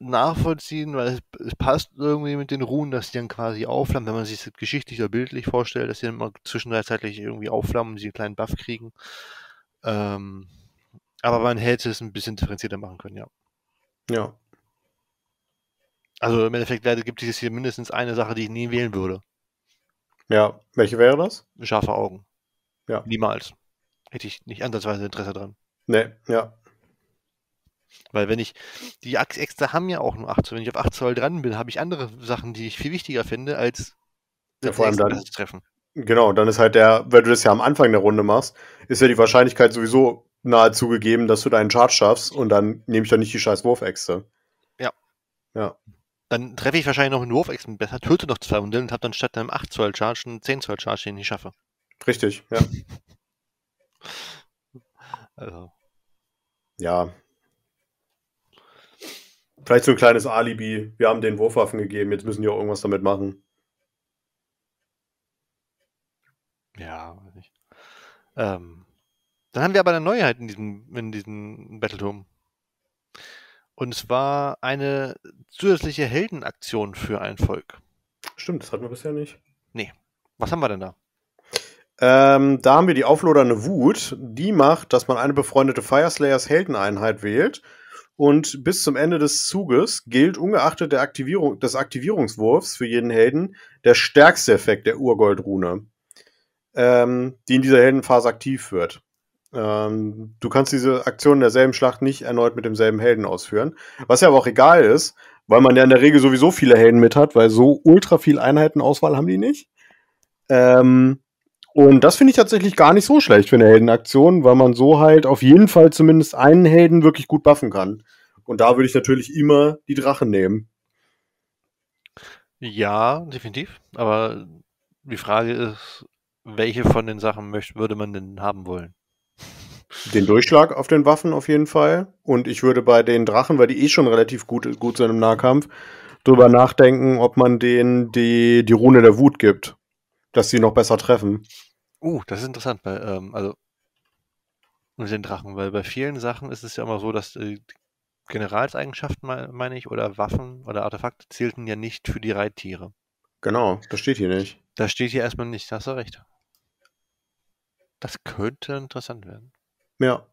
nachvollziehen, weil es, passt irgendwie mit den Runen, dass die dann quasi aufflammen, wenn man sich das geschichtlich oder bildlich vorstellt, dass die dann mal zwischenzeitlich irgendwie aufflammen und sie einen kleinen Buff kriegen. Ähm, aber man hätte es ein bisschen differenzierter machen können, ja. Ja. Also im Endeffekt gibt es hier mindestens eine Sache, die ich nie wählen würde. Ja, welche wäre das? Scharfe Augen. Ja. Niemals. Hätte ich nicht ansatzweise Interesse dran. Nee, ja. Weil wenn ich, die Äxte haben ja auch nur 8 Zoll. Wenn ich auf 8 Zoll dran bin, habe ich andere Sachen, die ich viel wichtiger finde, als ja, vor allem dann, zu treffen. Genau, dann ist halt der, wenn du das ja am Anfang der Runde machst, ist ja die Wahrscheinlichkeit sowieso nahezu gegeben, dass du deinen Charge schaffst und dann nehme ich doch nicht die scheiß Wurfäxte. Ja. Ja. Dann treffe ich wahrscheinlich noch einen Wurfäxten besser, töte noch zwei Hunde und habe dann statt einem 8 Zoll Charge einen 10 Zoll Charge, den ich schaffe. Richtig, ja. Also. Ja. Vielleicht so ein kleines Alibi. Wir haben den Wurfwaffen gegeben, jetzt müssen die auch irgendwas damit machen. Ja, weiß nicht. Ähm, dann haben wir aber eine Neuheit in diesem, in diesem Battleturm. Und zwar eine zusätzliche Heldenaktion für ein Volk. Stimmt, das hatten wir bisher nicht. Nee. Was haben wir denn da? Ähm, da haben wir die auflodernde Wut. Die macht, dass man eine befreundete Fireslayers Heldeneinheit wählt. Und bis zum Ende des Zuges gilt ungeachtet der Aktivierung, des Aktivierungswurfs für jeden Helden der stärkste Effekt der Urgoldrune, ähm, die in dieser Heldenphase aktiv wird. Ähm, du kannst diese Aktion in derselben Schlacht nicht erneut mit demselben Helden ausführen. Was ja aber auch egal ist, weil man ja in der Regel sowieso viele Helden mit hat, weil so ultra viel Einheitenauswahl haben die nicht. Ähm, und das finde ich tatsächlich gar nicht so schlecht für eine Heldenaktion, weil man so halt auf jeden Fall zumindest einen Helden wirklich gut buffen kann. Und da würde ich natürlich immer die Drachen nehmen. Ja, definitiv. Aber die Frage ist, welche von den Sachen möchte, würde man denn haben wollen? Den Durchschlag auf den Waffen auf jeden Fall. Und ich würde bei den Drachen, weil die eh schon relativ gut, gut sind im Nahkampf, drüber nachdenken, ob man denen die, die Rune der Wut gibt. Dass sie noch besser treffen. Uh, das ist interessant, weil, ähm, also mit den Drachen, weil bei vielen Sachen ist es ja immer so, dass äh, Generalseigenschaften, meine ich, oder Waffen oder Artefakte zählten ja nicht für die Reittiere. Genau, das steht hier nicht. Das steht hier erstmal nicht, da hast du recht. Das könnte interessant werden. Ja.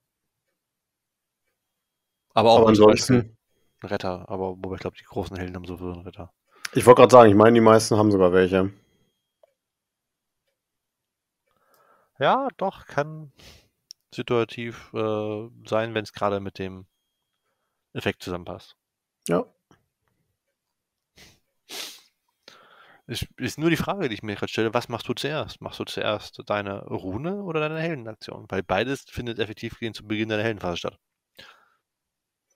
Aber auch Aber ansonsten. ein Retter, aber wobei ich glaube, die großen Helden haben sowieso einen Retter. Ich wollte gerade sagen, ich meine, die meisten haben sogar welche. Ja, doch, kann situativ äh, sein, wenn es gerade mit dem Effekt zusammenpasst. Ja. Ist, ist nur die Frage, die ich mir gerade stelle, was machst du zuerst? Machst du zuerst deine Rune oder deine Heldenaktion? Weil beides findet effektiv zu Beginn deiner Heldenphase statt.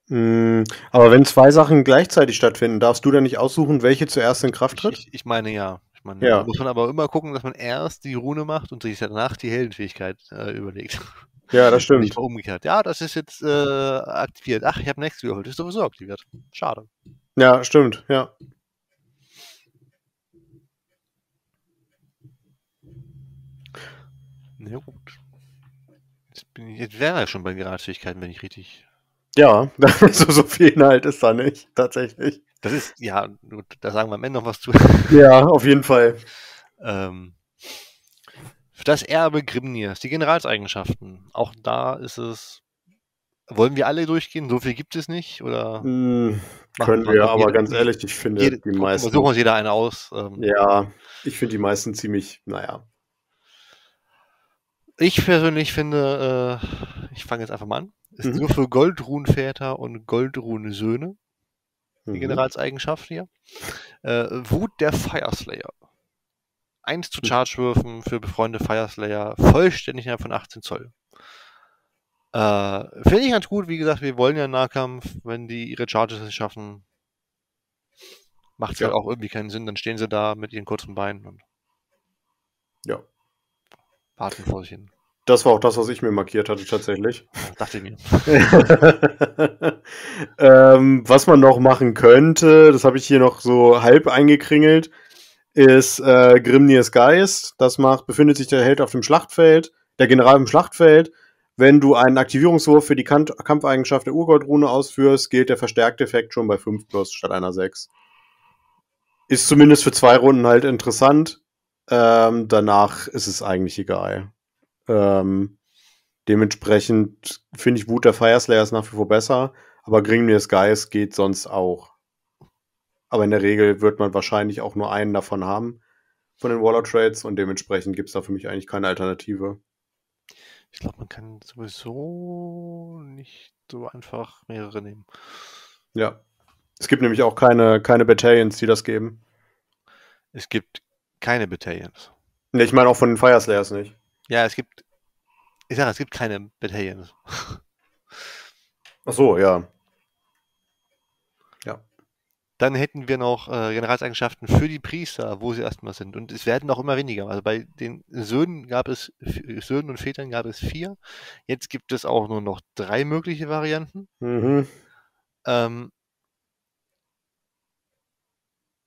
Mm, aber wenn zwei Sachen gleichzeitig stattfinden, darfst du dann nicht aussuchen, welche zuerst in Kraft tritt? Ich, ich, ich meine ja. Man. Ja. Muss man aber immer gucken, dass man erst die Rune macht und sich danach die Heldenfähigkeit äh, überlegt. Ja, das stimmt. Nicht umgekehrt. Ja, das ist jetzt äh, aktiviert. Ach, ich habe Next geholt. Ist sowieso aktiviert. Schade. Ja, stimmt, ja. Na gut. Jetzt, bin ich, jetzt wären wir schon bei Geradfähigkeiten, wenn ich richtig. Ja, so, so viel Inhalt ist da nicht, tatsächlich. Das ist, ja, da sagen wir am Ende noch was zu. Ja, auf jeden Fall. ähm, das Erbe Grimnirs, die Generalseigenschaften. Auch da ist es. Wollen wir alle durchgehen? So viel gibt es nicht? Oder Hm, können wir wir, jeder- aber ganz ehrlich, ich finde jede, die wir- meisten. suchen uns jeder eine aus. Ähm, Ja, ich finde die meisten ziemlich, naja. Ich persönlich finde, äh, ich fange jetzt einfach mal an, ist Mhm. nur für Goldrunenväter und Goldrunensöhne die Mhm. Generalseigenschaft hier. Äh, Wut der Fireslayer. 1 zu Hm. Charge-Würfen für befreundete Fireslayer, vollständig innerhalb von 18 Zoll. Äh, Finde ich ganz gut, wie gesagt, wir wollen ja einen Nahkampf, wenn die ihre Charges nicht schaffen, macht es Ja. halt auch irgendwie keinen Sinn, dann stehen sie da mit ihren kurzen Beinen und Ja. warten vor sich hin. Das war auch das, was ich mir markiert hatte, tatsächlich. Dachte ich mir. ähm, was man noch machen könnte, das habe ich hier noch so halb eingekringelt, ist äh, Grimnirs Geist. Das macht, befindet sich der Held auf dem Schlachtfeld, der General im Schlachtfeld. Wenn du einen Aktivierungswurf für die Kan Kampfeigenschaft der Urgoldrune ausführst, gilt der verstärkte Effekt schon bei 5 plus statt einer 6. Ist zumindest für zwei Runden halt interessant. Ähm, danach ist es eigentlich egal. Ähm, dementsprechend finde ich Wut der Fireslayer ist nach wie vor besser, aber Grimnir's Geist geht sonst auch. Aber in der Regel wird man wahrscheinlich auch nur einen davon haben, von den Waller Trades, und dementsprechend gibt es da für mich eigentlich keine Alternative. Ich glaube, man kann sowieso nicht so einfach mehrere nehmen. Ja. Es gibt nämlich auch keine, keine Battalions, die das geben. Es gibt keine Battalions. Ne, ich meine auch von den Fireslayers nicht. Ja, es gibt. Ich sage, es gibt keine Battalions. Ach so, ja. Dann hätten wir noch äh, Generalseigenschaften für die Priester, wo sie erstmal sind. Und es werden auch immer weniger. Also bei den Söhnen gab es, Söhnen und Vätern gab es vier. Jetzt gibt es auch nur noch drei mögliche Varianten. Mhm. Ähm,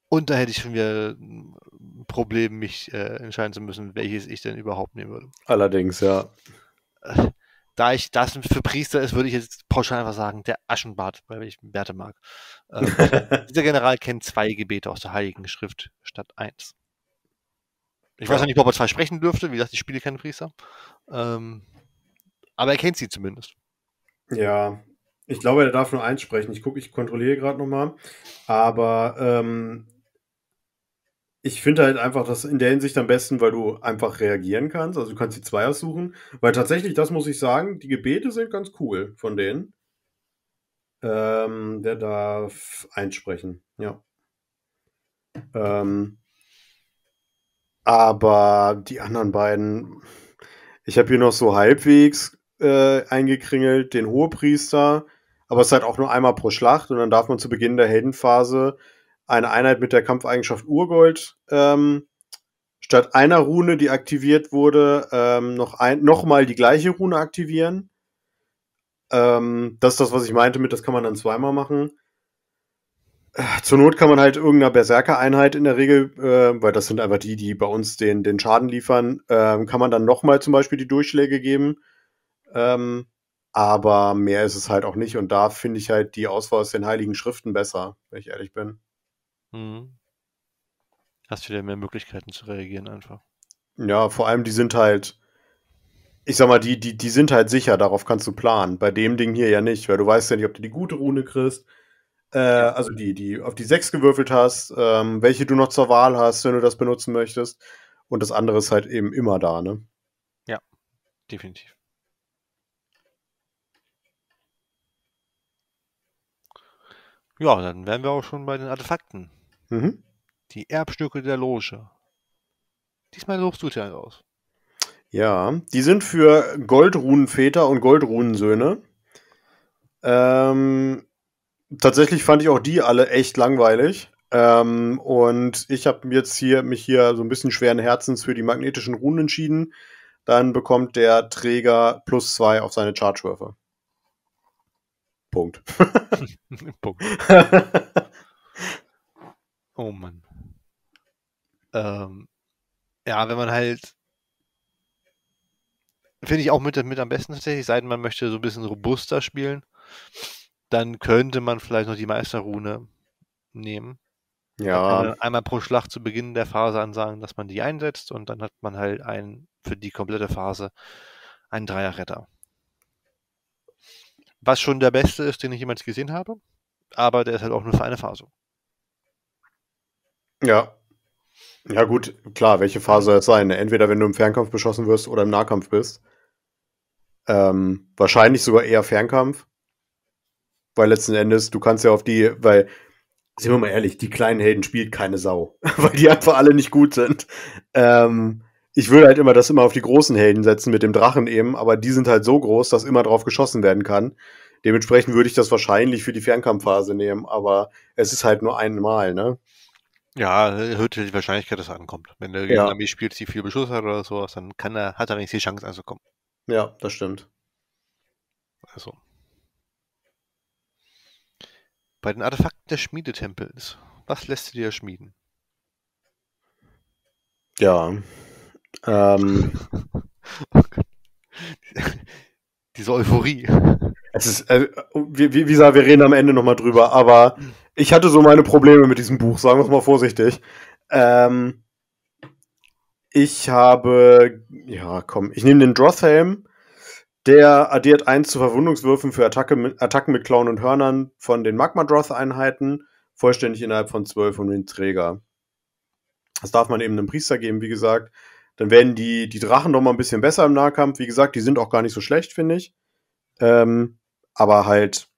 und da hätte ich schon wieder Problem, mich äh, entscheiden zu müssen, welches ich denn überhaupt nehmen würde. Allerdings, ja. Äh, Da ich das für Priester ist, würde ich jetzt pauschal einfach sagen, der Aschenbart, weil ich Werte mag. Ähm, dieser General kennt zwei Gebete aus der Heiligen Schrift statt eins. Ich weiß noch nicht, ob er zwei sprechen dürfte. Wie gesagt, ich spiele keinen Priester. Ähm, aber er kennt sie zumindest. Ja, ich glaube, er darf nur eins sprechen. Ich gucke, ich kontrolliere gerade nochmal. Aber ähm, ich finde halt einfach das in der Hinsicht am besten, weil du einfach reagieren kannst. Also du kannst die zwei aussuchen. Weil tatsächlich, das muss ich sagen, die Gebete sind ganz cool von denen. Ähm, der darf einsprechen, ja. Ähm, aber die anderen beiden, ich habe hier noch so halbwegs äh, eingekringelt, den Hohepriester, aber es ist halt auch nur einmal pro Schlacht und dann darf man zu Beginn der Heldenphase eine Einheit mit der Kampfeigenschaft Urgold ähm, statt einer Rune, die aktiviert wurde, ähm, noch, ein, noch mal die gleiche Rune aktivieren. Ähm, das ist das, was ich meinte mit, das kann man dann zweimal machen. Äh, Zur Not kann man halt irgendeiner Berserker-Einheit in der Regel, äh, weil das sind einfach die, die bei uns den, den Schaden liefern, ähm, kann man dann nochmal zum Beispiel die Durchschläge geben. Ähm, aber mehr ist es halt auch nicht. Und da finde ich halt die Auswahl aus den Heiligen Schriften besser, wenn ich ehrlich bin. Mhm. Hast wieder mehr Möglichkeiten zu reagieren einfach. Ja, vor allem die sind halt, ich sag mal, die, die, die sind halt sicher, darauf kannst du planen. Bei dem Ding hier ja nicht, weil du weißt ja nicht, ob du die gute Rune kriegst. Äh, also die, die auf die 6 gewürfelt hast, ähm, welche du noch zur Wahl hast, wenn du das benutzen möchtest. Und das andere ist halt eben immer da, ne? Definitiv. Ja, dann wären wir auch schon bei den Artefakten. Mhm. Die Erbstücke der Loge. Diesmal suchst du dir aus. Ja, die sind für Goldrunenväter und Goldrunensöhne. Ähm, tatsächlich fand ich auch die alle echt langweilig. Ähm, und ich habe jetzt hier mich hier so ein bisschen schweren Herzens für die magnetischen Runen entschieden. Dann bekommt der Träger plus zwei auf seine Chargewürfe. Punkt. Punkt. oh Mann. Ähm, ja, wenn man halt finde ich auch mit, mit am besten tatsächlich, seit man möchte so ein bisschen robuster spielen, dann könnte man vielleicht noch die Meisterrune nehmen. Ja. Einmal pro Schlacht zu Beginn der Phase ansagen, dass man die einsetzt und dann hat man halt einen für die komplette Phase einen Dreierretter. Was schon der beste ist, den ich jemals gesehen habe, aber der ist halt auch nur für eine Phase. Ja. Ja, gut, klar, welche Phase soll es sein? Entweder wenn du im Fernkampf beschossen wirst oder im Nahkampf bist. Ähm, wahrscheinlich sogar eher Fernkampf. Weil letzten Endes, du kannst ja auf die, weil sind wir mal ehrlich, die kleinen Helden spielt keine Sau, weil die einfach alle nicht gut sind. Ähm, ich würde halt immer das immer auf die großen Helden setzen mit dem Drachen eben, aber die sind halt so groß, dass immer drauf geschossen werden kann. Dementsprechend würde ich das wahrscheinlich für die Fernkampfphase nehmen, aber es ist halt nur einmal, ne? Ja, erhöht die Wahrscheinlichkeit, dass er ankommt. Wenn der Ja. Armee spielt, die viel Beschuss hat oder sowas, dann kann er, hat er wenigstens die Chance anzukommen. Ja, das stimmt. Also. Bei den Artefakten des Schmiedetempels, was lässt du dir schmieden? Ja. Ähm, Oh. Diese Euphorie. Es ist, äh, wie, wie, gesagt, wir reden am Ende nochmal drüber, aber ich hatte so meine Probleme mit diesem Buch, sagen wir es mal vorsichtig. Ähm, ich habe, ja, komm, ich nehme den Drothhelm. Der addiert 1 zu Verwundungswürfen für Attacke mit, Attacken mit Klauen und Hörnern von den Magma-Droth-Einheiten, vollständig innerhalb von 12 und den Träger. Das darf man eben einem Priester geben, wie gesagt. Dann werden die, die Drachen noch mal ein bisschen besser im Nahkampf. Wie gesagt, die sind auch gar nicht so schlecht, finde ich. Ähm, aber halt,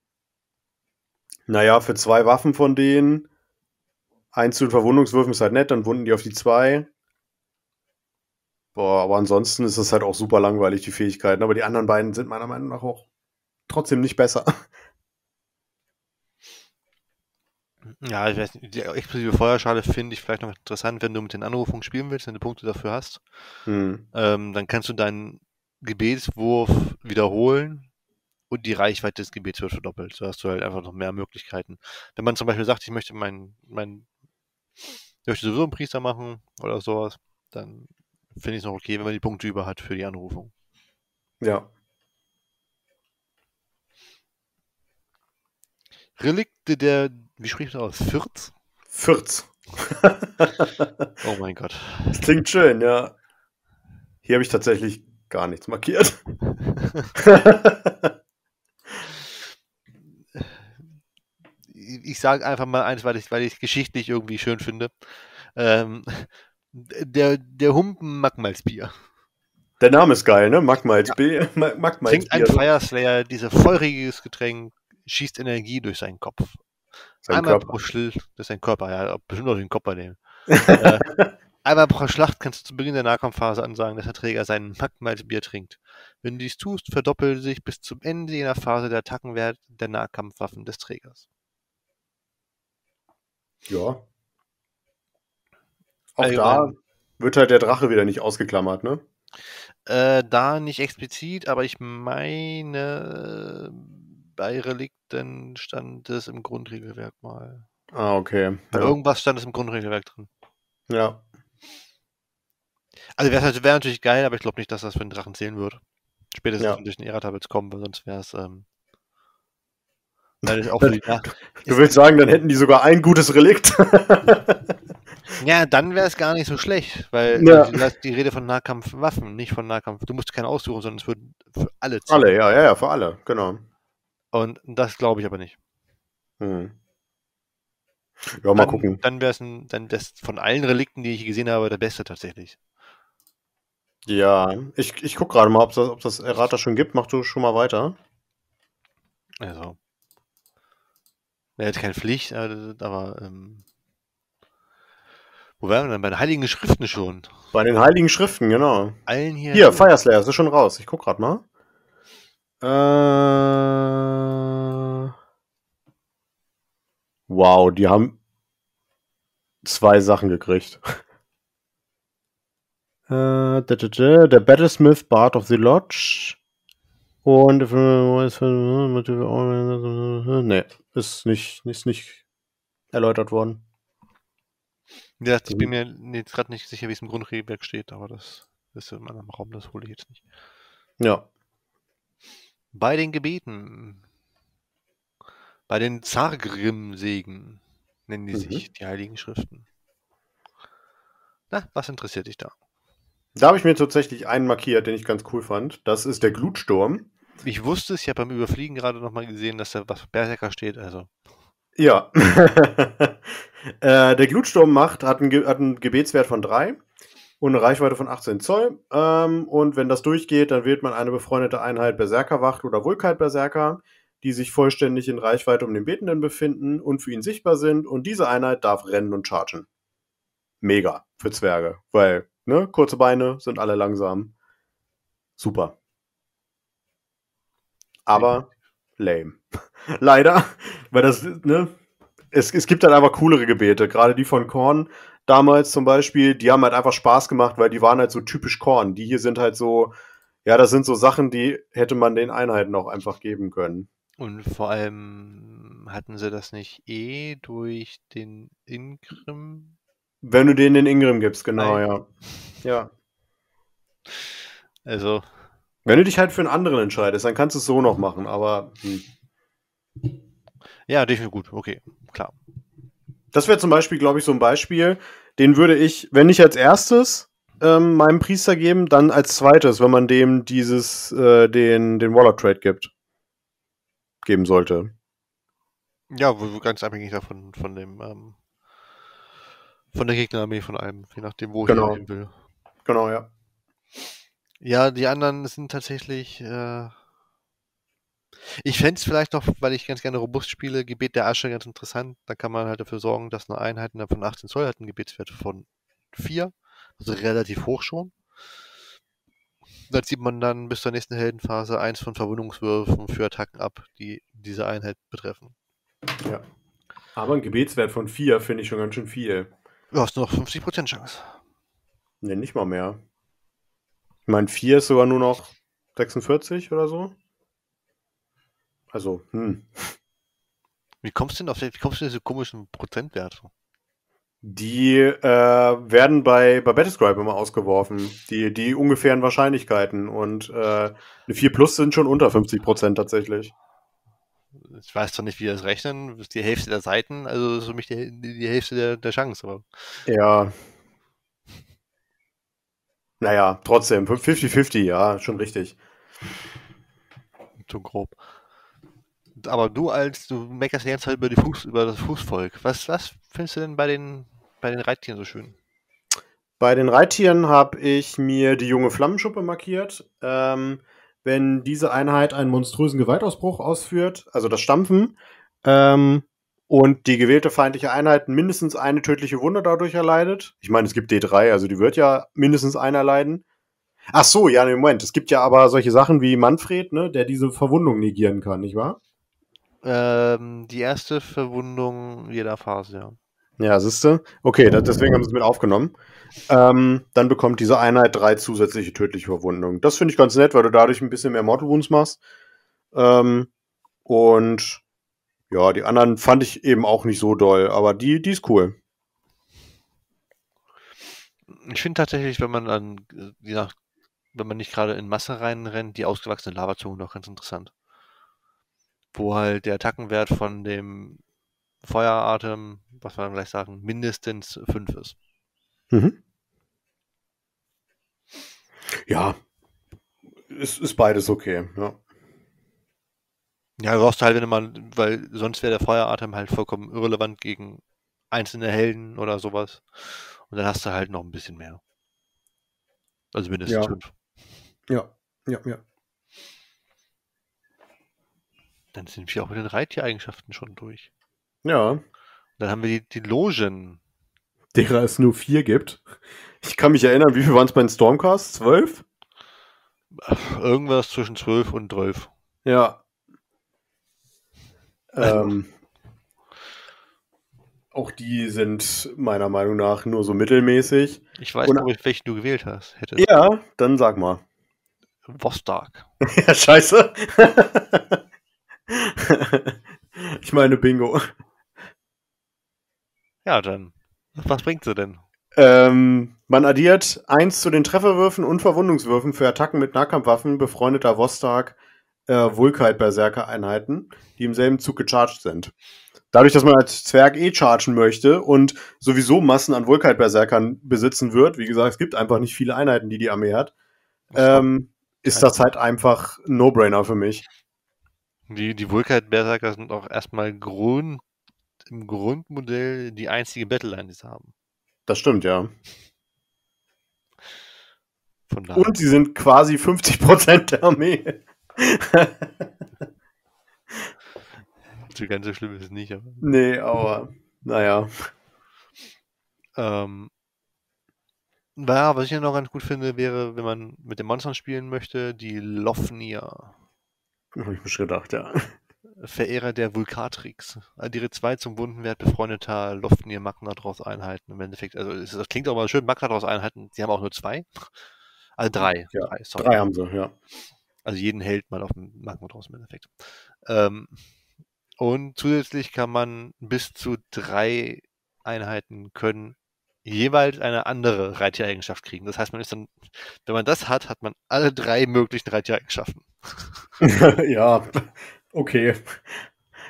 naja, für zwei Waffen von denen, eins zu den Verwundungswürfen ist halt nett, dann wunden die auf die zwei. Boah, aber ansonsten ist es halt auch super langweilig, die Fähigkeiten. Aber die anderen beiden sind meiner Meinung nach auch trotzdem nicht besser. Ja, ich weiß nicht, die explosive Feuerschale finde ich vielleicht noch interessant, wenn du mit den Anrufungen spielen willst, wenn du Punkte dafür hast. Hm. Ähm, dann kannst du deinen Gebetswurf wiederholen und die Reichweite des Gebets wird verdoppelt. So hast du halt einfach noch mehr Möglichkeiten. Wenn man zum Beispiel sagt, ich möchte meinen, mein, ich möchte sowieso einen Priester machen oder sowas, dann finde ich es noch okay, wenn man die Punkte über hat für die Anrufung. Ja. Relikte der, wie spricht man aus? Fürth? Fürz. Oh mein Gott. Das klingt schön, ja. Hier habe ich tatsächlich gar nichts markiert. ich sage einfach mal eins, weil ich, weil ich geschichtlich irgendwie schön finde. Ähm, der, der Humpen Magmalsbier. Der Name ist geil, ne? Magmalsbier. Ma- Trinkt ein Magmalsbier. Fire Slayer, dieses feuriges Getränk, schießt Energie durch seinen Kopf. Sein einmal Körper. pro Schlacht, das ist sein Körper, ja, bestimmt auch den Kopf bei dem. äh, einmal pro Schlacht kannst du zu Beginn der Nahkampfphase ansagen, dass der Träger sein Magmalsbier trinkt. Wenn du dies tust, verdoppelt sich bis zum Ende jener Phase der Attackenwert der Nahkampfwaffen des Trägers. Ja. Auch Allgemein. da wird halt der Drache wieder nicht ausgeklammert, ne? Äh, da nicht explizit, aber ich meine, bei Relikten stand es im Grundregelwerk mal. Ah, okay. Bei Ja. irgendwas stand es im Grundregelwerk drin. ja. Also wäre wär natürlich geil, aber ich glaube nicht, dass das für einen Drachen zählen wird. Spätestens Ja. durch den wird's kommen, weil sonst wäre es. Ähm, weil es auch für die Nach Du willst sagen, dann hätten die sogar ein gutes Relikt. ja, dann wäre es gar nicht so schlecht, weil Ja. die Rede von Nahkampfwaffen, nicht von Nahkampf. Du musst keine aussuchen, sondern es wird für alle zählen. alle, ja, ja, ja, für alle, genau. Und das glaube ich aber nicht. Hm. Ja, mal dann, gucken. Dann wäre es dann das von allen Relikten, die ich gesehen habe, der beste tatsächlich. Ja, ich, ich guck gerade mal, ob das, ob das Errata schon gibt. Mach du schon mal weiter. Also. Wäre jetzt keine Pflicht, aber, aber ähm, wo wären wir denn? Bei den Heiligen Schriften schon. Bei den Heiligen Schriften, genau. Allen hier. Hier, Fire Slayer, das ist schon raus. Ich guck gerade mal. Äh, wow, die haben zwei Sachen gekriegt. Äh, der Battlesmith Bard of the Lodge. Und nee, ist nicht, ist nicht erläutert worden. Ja, ich bin mir jetzt gerade nicht sicher, wie es im Grundregelwerk steht, aber das ist in meinem Raum, das hole ich jetzt nicht. Ja. Bei den Gebeten, bei den Zargrim-Segen nennen die Mhm. sich die Heiligen Schriften. Na, was interessiert dich da? Da habe ich mir tatsächlich einen markiert, den ich ganz cool fand. Das ist der Glutsturm. Ich wusste es, ich habe beim Überfliegen gerade nochmal gesehen, dass da was Berserker steht, also. Ja. äh, der Glutsturm macht, hat einen, Ge- hat einen Gebetswert von 3 und eine Reichweite von 18 Zoll. Ähm, und wenn das durchgeht, dann wählt man eine befreundete Einheit Berserkerwacht oder Vulkite Berserker, die sich vollständig in Reichweite um den Betenden befinden und für ihn sichtbar sind. Und diese Einheit darf rennen und chargen. Mega für Zwerge, weil ne, kurze Beine sind alle langsam. Super. Aber lame. Leider, weil das, ne, es, es gibt halt einfach coolere Gebete, gerade die von Korn damals zum Beispiel, die haben halt einfach Spaß gemacht, weil die waren halt so typisch Korn. Die hier sind halt so, ja, das sind so Sachen, die hätte man den Einheiten auch einfach geben können. Und vor allem hatten sie das nicht eh durch den Ingrim? Wenn du denen den Ingrim gibst, genau, Nein. ja. Ja. Also, Wenn du dich halt für einen anderen entscheidest, dann kannst du es so noch machen, aber hm. ja, definitiv gut, okay, klar. Das wäre zum Beispiel, glaube ich, so ein Beispiel, den würde ich, wenn nicht als erstes ähm, meinem Priester geben, dann als zweites, wenn man dem dieses, äh, den, den Warlock Trade gibt. Geben sollte. Ja, ganz abhängig davon, von dem, ähm, von der Gegnerarmee, von allem, je nachdem, wo Genau. ich hin will. Genau, ja. Ja, die anderen sind tatsächlich. Äh, ich fände es vielleicht noch, weil ich ganz gerne robust spiele, Gebet der Asche ganz interessant. Da kann man halt dafür sorgen, dass eine Einheit innerhalb von 18 Zoll hat einen Gebetswert von 4, also relativ hoch schon. Da zieht man dann bis zur nächsten Heldenphase eins von Verwundungswürfen für Attacken ab, die diese Einheit betreffen. Aber ein Gebetswert von 4 finde ich schon ganz schön viel. Du hast noch 50% Chance. Ne, nicht mal mehr. Ich meine, 4 ist sogar nur noch 46 oder so. Also, hm. Wie kommst du denn auf wie kommst du denn diese komischen Prozentwerte? Die äh, werden bei, bei Battlescribe immer ausgeworfen. Die, die ungefähren Wahrscheinlichkeiten. Und äh, eine 4 Plus sind schon unter 50% tatsächlich. Ich weiß zwar nicht, wie wir das rechnen, das ist die Hälfte der Seiten, also das ist für mich die, die, die Hälfte der, der Chance, aber Ja. Naja, trotzdem, 50-50, ja, schon richtig. zu grob. Aber du als, du meckerst die ganze Zeit über, die Fuß, über das Fußvolk. Was, was findest du denn bei den, bei den Reittieren so schön? Bei den Reittieren habe ich mir die junge Flammenschuppe markiert. Ähm, wenn diese Einheit einen monströsen Gewaltausbruch ausführt, also das Stampfen, ähm, und die gewählte feindliche Einheit mindestens eine tödliche Wunde dadurch erleidet. Ich meine, es gibt D3, also die wird ja mindestens eine erleiden. Ach so, ja, nee, Moment. Es gibt ja aber solche Sachen wie Manfred, ne, der diese Verwundung negieren kann, nicht wahr? Ähm, die erste Verwundung jeder Phase, ja. Ja, siehste. Okay, das, deswegen haben sie es mit aufgenommen. Ähm, dann bekommt diese Einheit drei zusätzliche tödliche Verwundungen. Das finde ich ganz nett, weil du dadurch ein bisschen mehr Mortal Wounds machst. Ähm, und ja, die anderen fand ich eben auch nicht so doll, aber die, die ist cool. Ich finde tatsächlich, wenn man dann, je nach, wenn man nicht gerade in Masse reinrennt, die ausgewachsene Lavazunge noch ganz interessant. Wo halt der Attackenwert von dem Feueratem, was wir dann gleich sagen, mindestens 5 ist. Mhm. Ja, ist, ist beides okay. Ja. Ja, du brauchst halt, wenn du mal, weil sonst wäre der Feueratem halt vollkommen irrelevant gegen einzelne Helden oder sowas. Und dann hast du halt noch ein bisschen mehr. Also mindestens Ja. fünf. ja, ja, ja. Dann sind wir auch mit den Reittiereigenschaften schon durch. Ja, Dann haben wir die, die Logen. derer es nur vier gibt. Ich kann mich erinnern, wie viel waren es bei den Stormcasts? Zwölf? Irgendwas zwischen 12 und 12. Ja. Ähm, auch die sind meiner Meinung nach nur so mittelmäßig. Ich weiß, Und- ich, welchen du gewählt hast. Hättest. Ja, dann sag mal. Vostok. Ja, scheiße. ich meine Bingo. Ja, dann. Was bringt sie denn? Ähm, man addiert 1 zu den Trefferwürfen und Verwundungswürfen für Attacken mit Nahkampfwaffen befreundeter Vostok äh, Vulkite-Berserker-Einheiten, die im selben Zug gecharged sind. Dadurch, dass man als Zwerg eh chargen möchte und sowieso Massen an Vulkite-Berserkern besitzen wird, wie gesagt, es gibt einfach nicht viele Einheiten, die die Armee hat, ähm, ist das halt einfach ein No-Brainer für mich. Die, die Vulkite-Berserker sind auch erstmal Grund, im Grundmodell die einzige Battleline, die sie haben. Das stimmt, ja. Und sie sind quasi 50% der Armee. So ganz so schlimm ist es nicht, aber. nee, aber naja. Ähm, ja, was ich ja noch ganz gut finde, wäre, wenn man mit den Monstern spielen möchte, die Lofnir, Habe ich mir schon gedacht, ja. Verehrer der Vulkatrix. Addiere zwei zum Wundenwert befreundeter Lofnir Magnadros Einheiten. Im Endeffekt, also das klingt auch mal schön, Magnadros Einheiten, die haben auch nur zwei. Also drei. Ja, drei, sorry. Drei haben sie, ja. Also jeden Held mal auf dem Magnadros im Endeffekt. Ähm, und zusätzlich kann man bis zu drei Einheiten können jeweils eine andere Reitiereigenschaft kriegen. Das heißt, man ist dann, wenn man das hat, hat man alle drei möglichen Reitiereigenschaften. ja, okay.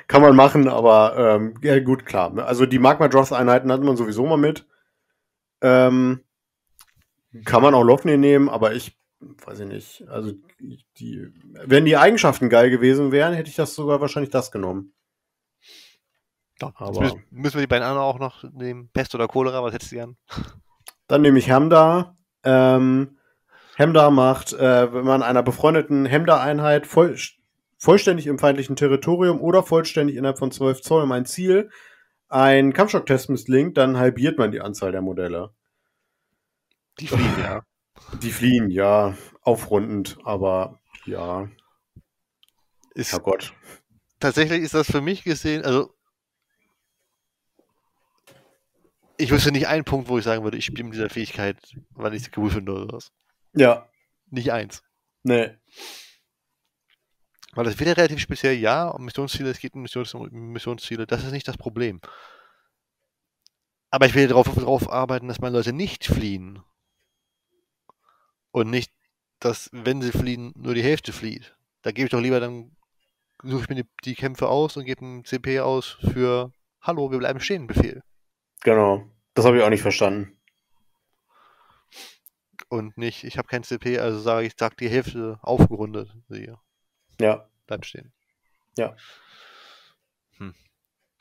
Kann man machen, aber ähm, ja, gut, klar. Also die Magma-Dross-Einheiten hat man sowieso mal mit. Ähm, kann man auch Lofnir nehmen, aber ich weiß ich nicht. Also die, wenn die Eigenschaften geil gewesen wären, hätte ich das sogar wahrscheinlich das genommen. Jetzt Aber- müssen, müssen wir die beiden anderen auch noch nehmen. Pest oder Cholera, was hättest du gern? Dann nehme ich Hemda. Ähm, Hemda macht, äh, wenn man einer befreundeten Hemda-Einheit voll, vollständig im feindlichen Territorium oder vollständig innerhalb von 12 Zoll um ein Ziel ein Kampfschocktest misslingt, dann halbiert man die Anzahl der Modelle. Die fliegen, ja. Die fliehen, ja, aufrundend, aber ja, Ist, Herrgott. tatsächlich ist das für mich gesehen, also ich wüsste nicht einen Punkt, wo ich sagen würde, ich spiele mit dieser Fähigkeit, weil ich sie cool finde oder was. Ja, Nicht eins. nee. Weil das wird ja relativ speziell, ja, um Missionsziele, es geht um Missions Missionsziele, das ist nicht das Problem. Aber ich will darauf, darauf arbeiten, dass meine Leute nicht fliehen. Und nicht, dass, wenn sie fliehen, nur die Hälfte flieht. Da gebe ich doch lieber, dann suche ich mir die, die Kämpfe aus und gebe einen CP aus für Hallo, wir bleiben stehen, Befehl. Genau. Das habe ich auch nicht verstanden. Und nicht, ich habe kein CP, also sage ich, sag die Hälfte aufgerundet. Siehe, Ja. bleibt stehen. Ja. Hm.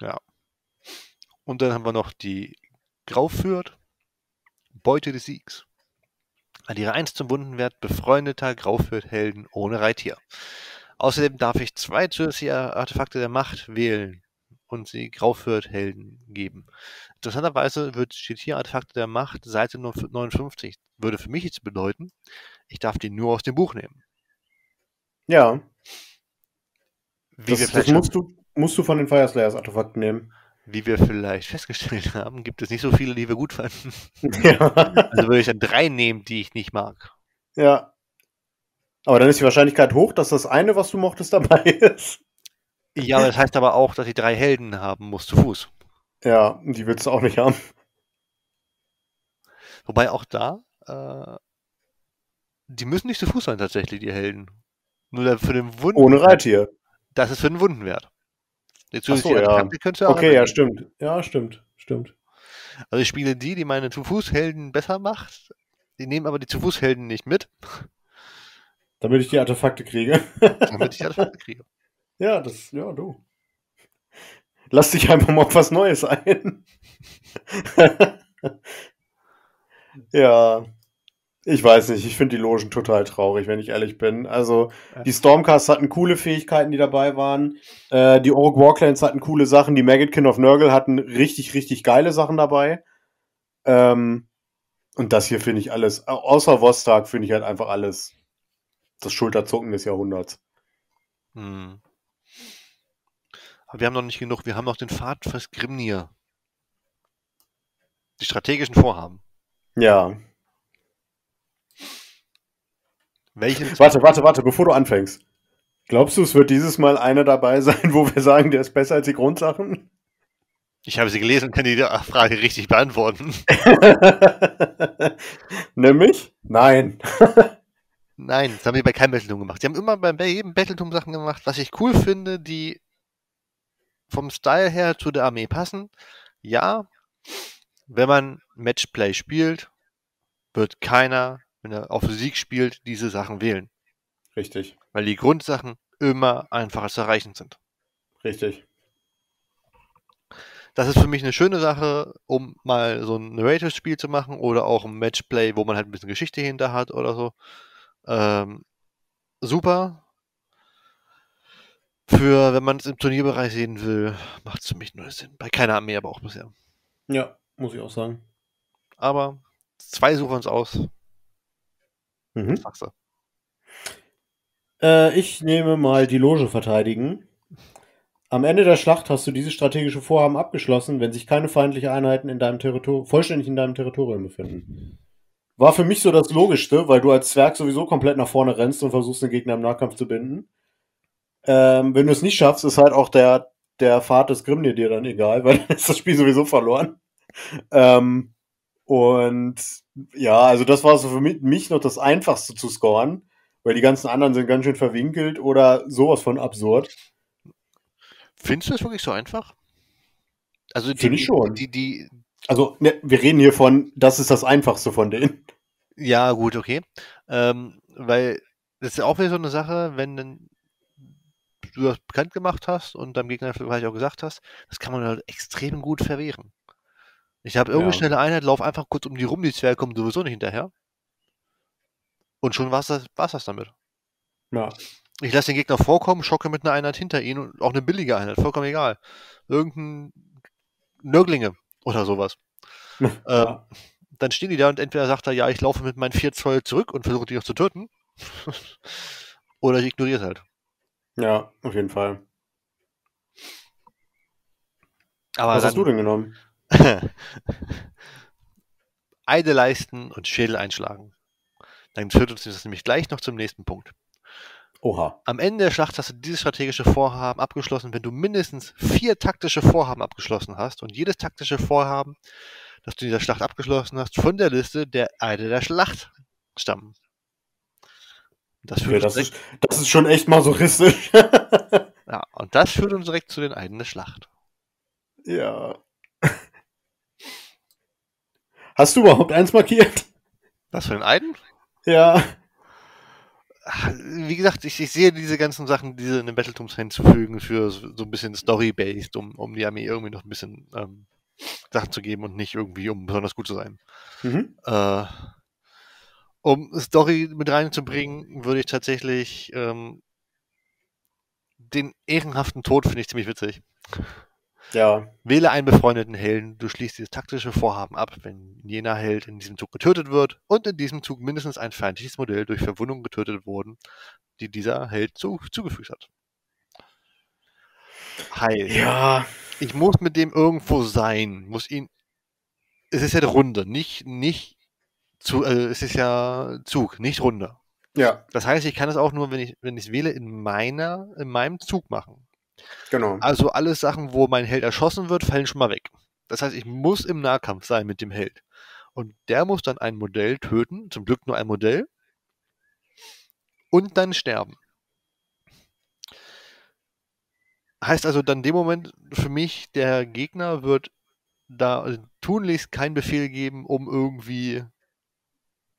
Ja. Und dann haben wir noch die Graufürth, Beute des Siegs. Addiere 1 zum Wundenwert befreundeter Graufürth-Helden ohne Reittier. Außerdem darf ich zwei zusätzliche Artefakte der Macht wählen und sie Graufürth-Helden geben. Interessanterweise wird, steht hier Artefakte der Macht, Seite 59. Würde für mich jetzt bedeuten, ich darf die nur aus dem Buch nehmen. Ja. Wie, Das, das musst, du, musst du von den Fire Slayers Artefakten nehmen. Wie wir vielleicht festgestellt haben, gibt es nicht so viele, die wir gut fanden. ja. Also würde ich dann drei nehmen, die ich nicht mag. Ja. Aber dann ist die Wahrscheinlichkeit hoch, dass das eine, was du mochtest, dabei ist. Ja, das heißt aber auch, dass ich drei Helden haben muss zu Fuß. Ja, die willst du auch nicht haben. Wobei auch da, äh, die müssen nicht zu Fuß sein tatsächlich, die Helden. Nur für den Wunden. Ohne Reittier. Das ist für den Wundenwert. Die Ach so, ja. Du auch Okay, ja, stimmt. Ja, stimmt. Stimmt. Also ich spiele die, die meine Zu-Fuß-Helden besser macht. Die nehmen aber die Zu-Fuß-Helden nicht mit, Damit ich die Artefakte kriege. damit ich die Artefakte kriege. ja, das, ja, du. Lass dich einfach mal auf was Neues ein. ja. Ich weiß nicht, ich finde die Logen total traurig, wenn ich ehrlich bin. Also, die Stormcasts hatten coole Fähigkeiten, die dabei waren. Äh, die Orc Warclans hatten coole Sachen. Die Maggotkin of Nurgle hatten richtig, richtig geile Sachen dabei. Ähm, und das hier finde ich alles, au- außer Vostok finde ich halt einfach alles das Schulterzucken des Jahrhunderts. Hm. Aber wir haben noch nicht genug. Wir haben noch den Pfad fürs Grimnir. Die strategischen Vorhaben. Ja. Welchen? Warte, warte, warte, bevor du anfängst. Glaubst du, es wird dieses Mal einer dabei sein, wo wir sagen, der ist besser als die Grundsachen? Ich habe sie gelesen und kann die Frage richtig beantworten. Nämlich? Nein. Nein, das haben wir bei keinem Battletum gemacht. Sie haben immer bei jedem Battletum Sachen gemacht, was ich cool finde, die vom Style her zu der Armee passen. Ja, wenn man Matchplay spielt, wird keiner, wenn er auf Sieg spielt, diese Sachen wählen. Richtig. Weil die Grundsachen immer einfacher zu erreichen sind. Richtig. Das ist für mich eine schöne Sache, um mal so ein Narrative-Spiel zu machen oder auch ein Matchplay, wo man halt ein bisschen Geschichte hinter hat oder so. Ähm, super. Für, wenn man es im Turnierbereich sehen will, macht es für mich nur Sinn. Bei keiner Armee aber auch bisher. Ja, muss ich auch sagen. Aber zwei suchen uns aus. Mhm. Sagst? Äh, ich nehme mal die Loge verteidigen. Am Ende der Schlacht hast du dieses strategische Vorhaben abgeschlossen, wenn sich keine feindlichen Einheiten in deinem Territorium, vollständig in deinem Territorium befinden. War für mich so das Logischste, weil du als Zwerg sowieso komplett nach vorne rennst und versuchst, den Gegner im Nahkampf zu binden. Ähm, wenn du es nicht schaffst, ist halt auch der, der Pfad des Grimnir dir dann egal, weil dann ist das Spiel sowieso verloren. Ähm, und ja, also das war so für mich, noch das Einfachste zu scoren, weil die ganzen anderen sind ganz schön verwinkelt oder sowas von absurd. Findest du es wirklich so einfach? Also die, Finde ich schon. Die, die, Also, ne, wir reden hier von, das ist das Einfachste von denen. ja, gut, okay. Ähm, weil das ist ja auch wieder so eine Sache, wenn du das bekannt gemacht hast und deinem Gegner vielleicht auch gesagt hast, das kann man halt extrem gut verwehren. Ich habe irgendeine Ja. schnelle Einheit, lauf einfach kurz um die rum, die Zwerge kommen sowieso nicht hinterher. Und schon war's das, war's das damit. Ja. Ich lasse den Gegner vorkommen, schocke mit einer Einheit hinter ihn und auch eine billige Einheit, vollkommen egal. Irgendein Nörglinge oder sowas. Ähm, Ja. dann stehen die da und entweder sagt er, ja, ich laufe mit meinen 4 Zoll zurück und versuche dich noch zu töten. oder ich ignoriere es halt. ja, auf jeden Fall. Aber Was dann, hast du denn genommen? Eide leisten und Schädel einschlagen. Dann führt uns das nämlich gleich noch zum nächsten Punkt. Oha. Am Ende der Schlacht hast du dieses strategische Vorhaben abgeschlossen, wenn du mindestens vier taktische Vorhaben abgeschlossen hast und jedes taktische Vorhaben, das du in dieser Schlacht abgeschlossen hast, von der Liste der Eide der Schlacht stammen. Das führt, das, uns ist, das ist schon echt masochistisch. ja, und das führt uns direkt zu den Eiden der Schlacht. ja. Hast du überhaupt eins markiert? Was für den Eiden? Ja. Wie gesagt, ich, ich sehe diese ganzen Sachen, diese in den Battletoms hinzufügen, für so so ein bisschen Story-based, um, um die Armee irgendwie noch ein bisschen ähm, Sachen zu geben und nicht irgendwie, um besonders gut zu sein. Mhm. Äh, um Story mit reinzubringen, würde ich tatsächlich ähm, den ehrenhaften Tod finde ich ziemlich witzig. Ja. Wähle einen befreundeten Helden, du schließt dieses taktische Vorhaben ab, wenn jener Held in diesem Zug getötet wird und in diesem Zug mindestens ein feindliches Modell durch Verwundung getötet wurden, die dieser Held zu, zugefügt hat. Heißt, Ja. ich muss mit dem irgendwo sein, muss ihn. Es ist ja eine Runde, nicht, nicht zu, äh, es ist ja Zug, nicht Runde. Ja, Das heißt, ich kann es auch nur, wenn ich, wenn ich es wähle, in meiner, in meinem Zug machen. Genau. Also alles Sachen, wo mein Held erschossen wird, fallen schon mal weg. Das heißt, ich muss im Nahkampf sein mit dem Held. Und der muss dann ein Modell töten, zum Glück nur ein Modell, und dann sterben. Heißt also dann in dem Moment für mich, der Gegner wird da tunlichst keinen Befehl geben, um irgendwie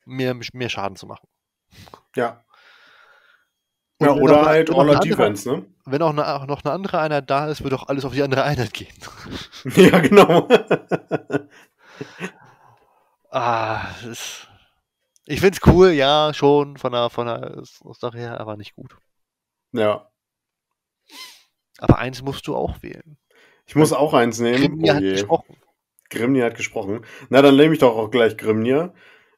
mehr, mehr Schaden zu machen. Ja. Und Ja, oder auch- halt wenn auch All eine Out andere- Defense, ne? Wenn auch, eine, auch noch eine andere Einheit da ist, wird auch alles auf die andere Einheit gehen. ja, genau. Ah, ist, ich find's cool, ja, schon von der, von der Sache her, aber nicht gut. ja. Aber eins musst du auch wählen. Ich muss auch eins nehmen. Grimnir Oh hat gesprochen. Grimnir hat gesprochen. Na, dann nehme ich doch auch gleich Grimnir.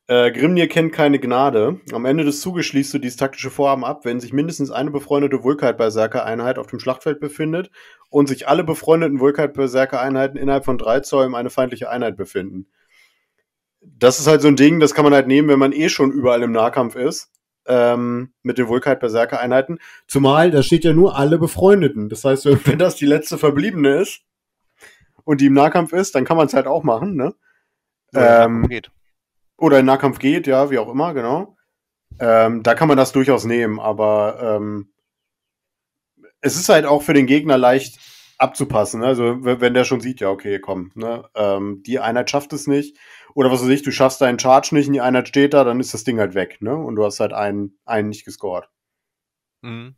Äh, Grimnir kennt keine Gnade. Am Ende des Zuges schließt du dieses taktische Vorhaben ab, wenn sich mindestens eine befreundete Vulkite-Berserker-Einheit auf dem Schlachtfeld befindet und sich alle befreundeten Vulkite-Berserker-Einheiten innerhalb von drei Zoll um eine feindliche Einheit befinden. das ist halt so ein Ding, das kann man halt nehmen, wenn man eh schon überall im Nahkampf ist. Ähm, mit den Vulkite Berserker Einheiten. Zumal, da steht ja nur alle Befreundeten. Das heißt, wenn das die letzte verbliebene ist und die im Nahkampf ist, dann kann man es halt auch machen, ne? Oder Ähm, geht. Oder in Nahkampf geht, ja, wie auch immer, genau. Ähm, da kann man das durchaus nehmen, aber ähm, es ist halt auch für den Gegner leicht abzupassen. Ne? Also wenn der schon sieht, ja, okay, komm, ne? ähm, die Einheit schafft es nicht. Oder was weiß ich, du schaffst deinen Charge nicht und die Einheit steht da, dann ist das Ding halt weg, ne? Und du hast halt einen, einen nicht gescored. Mhm.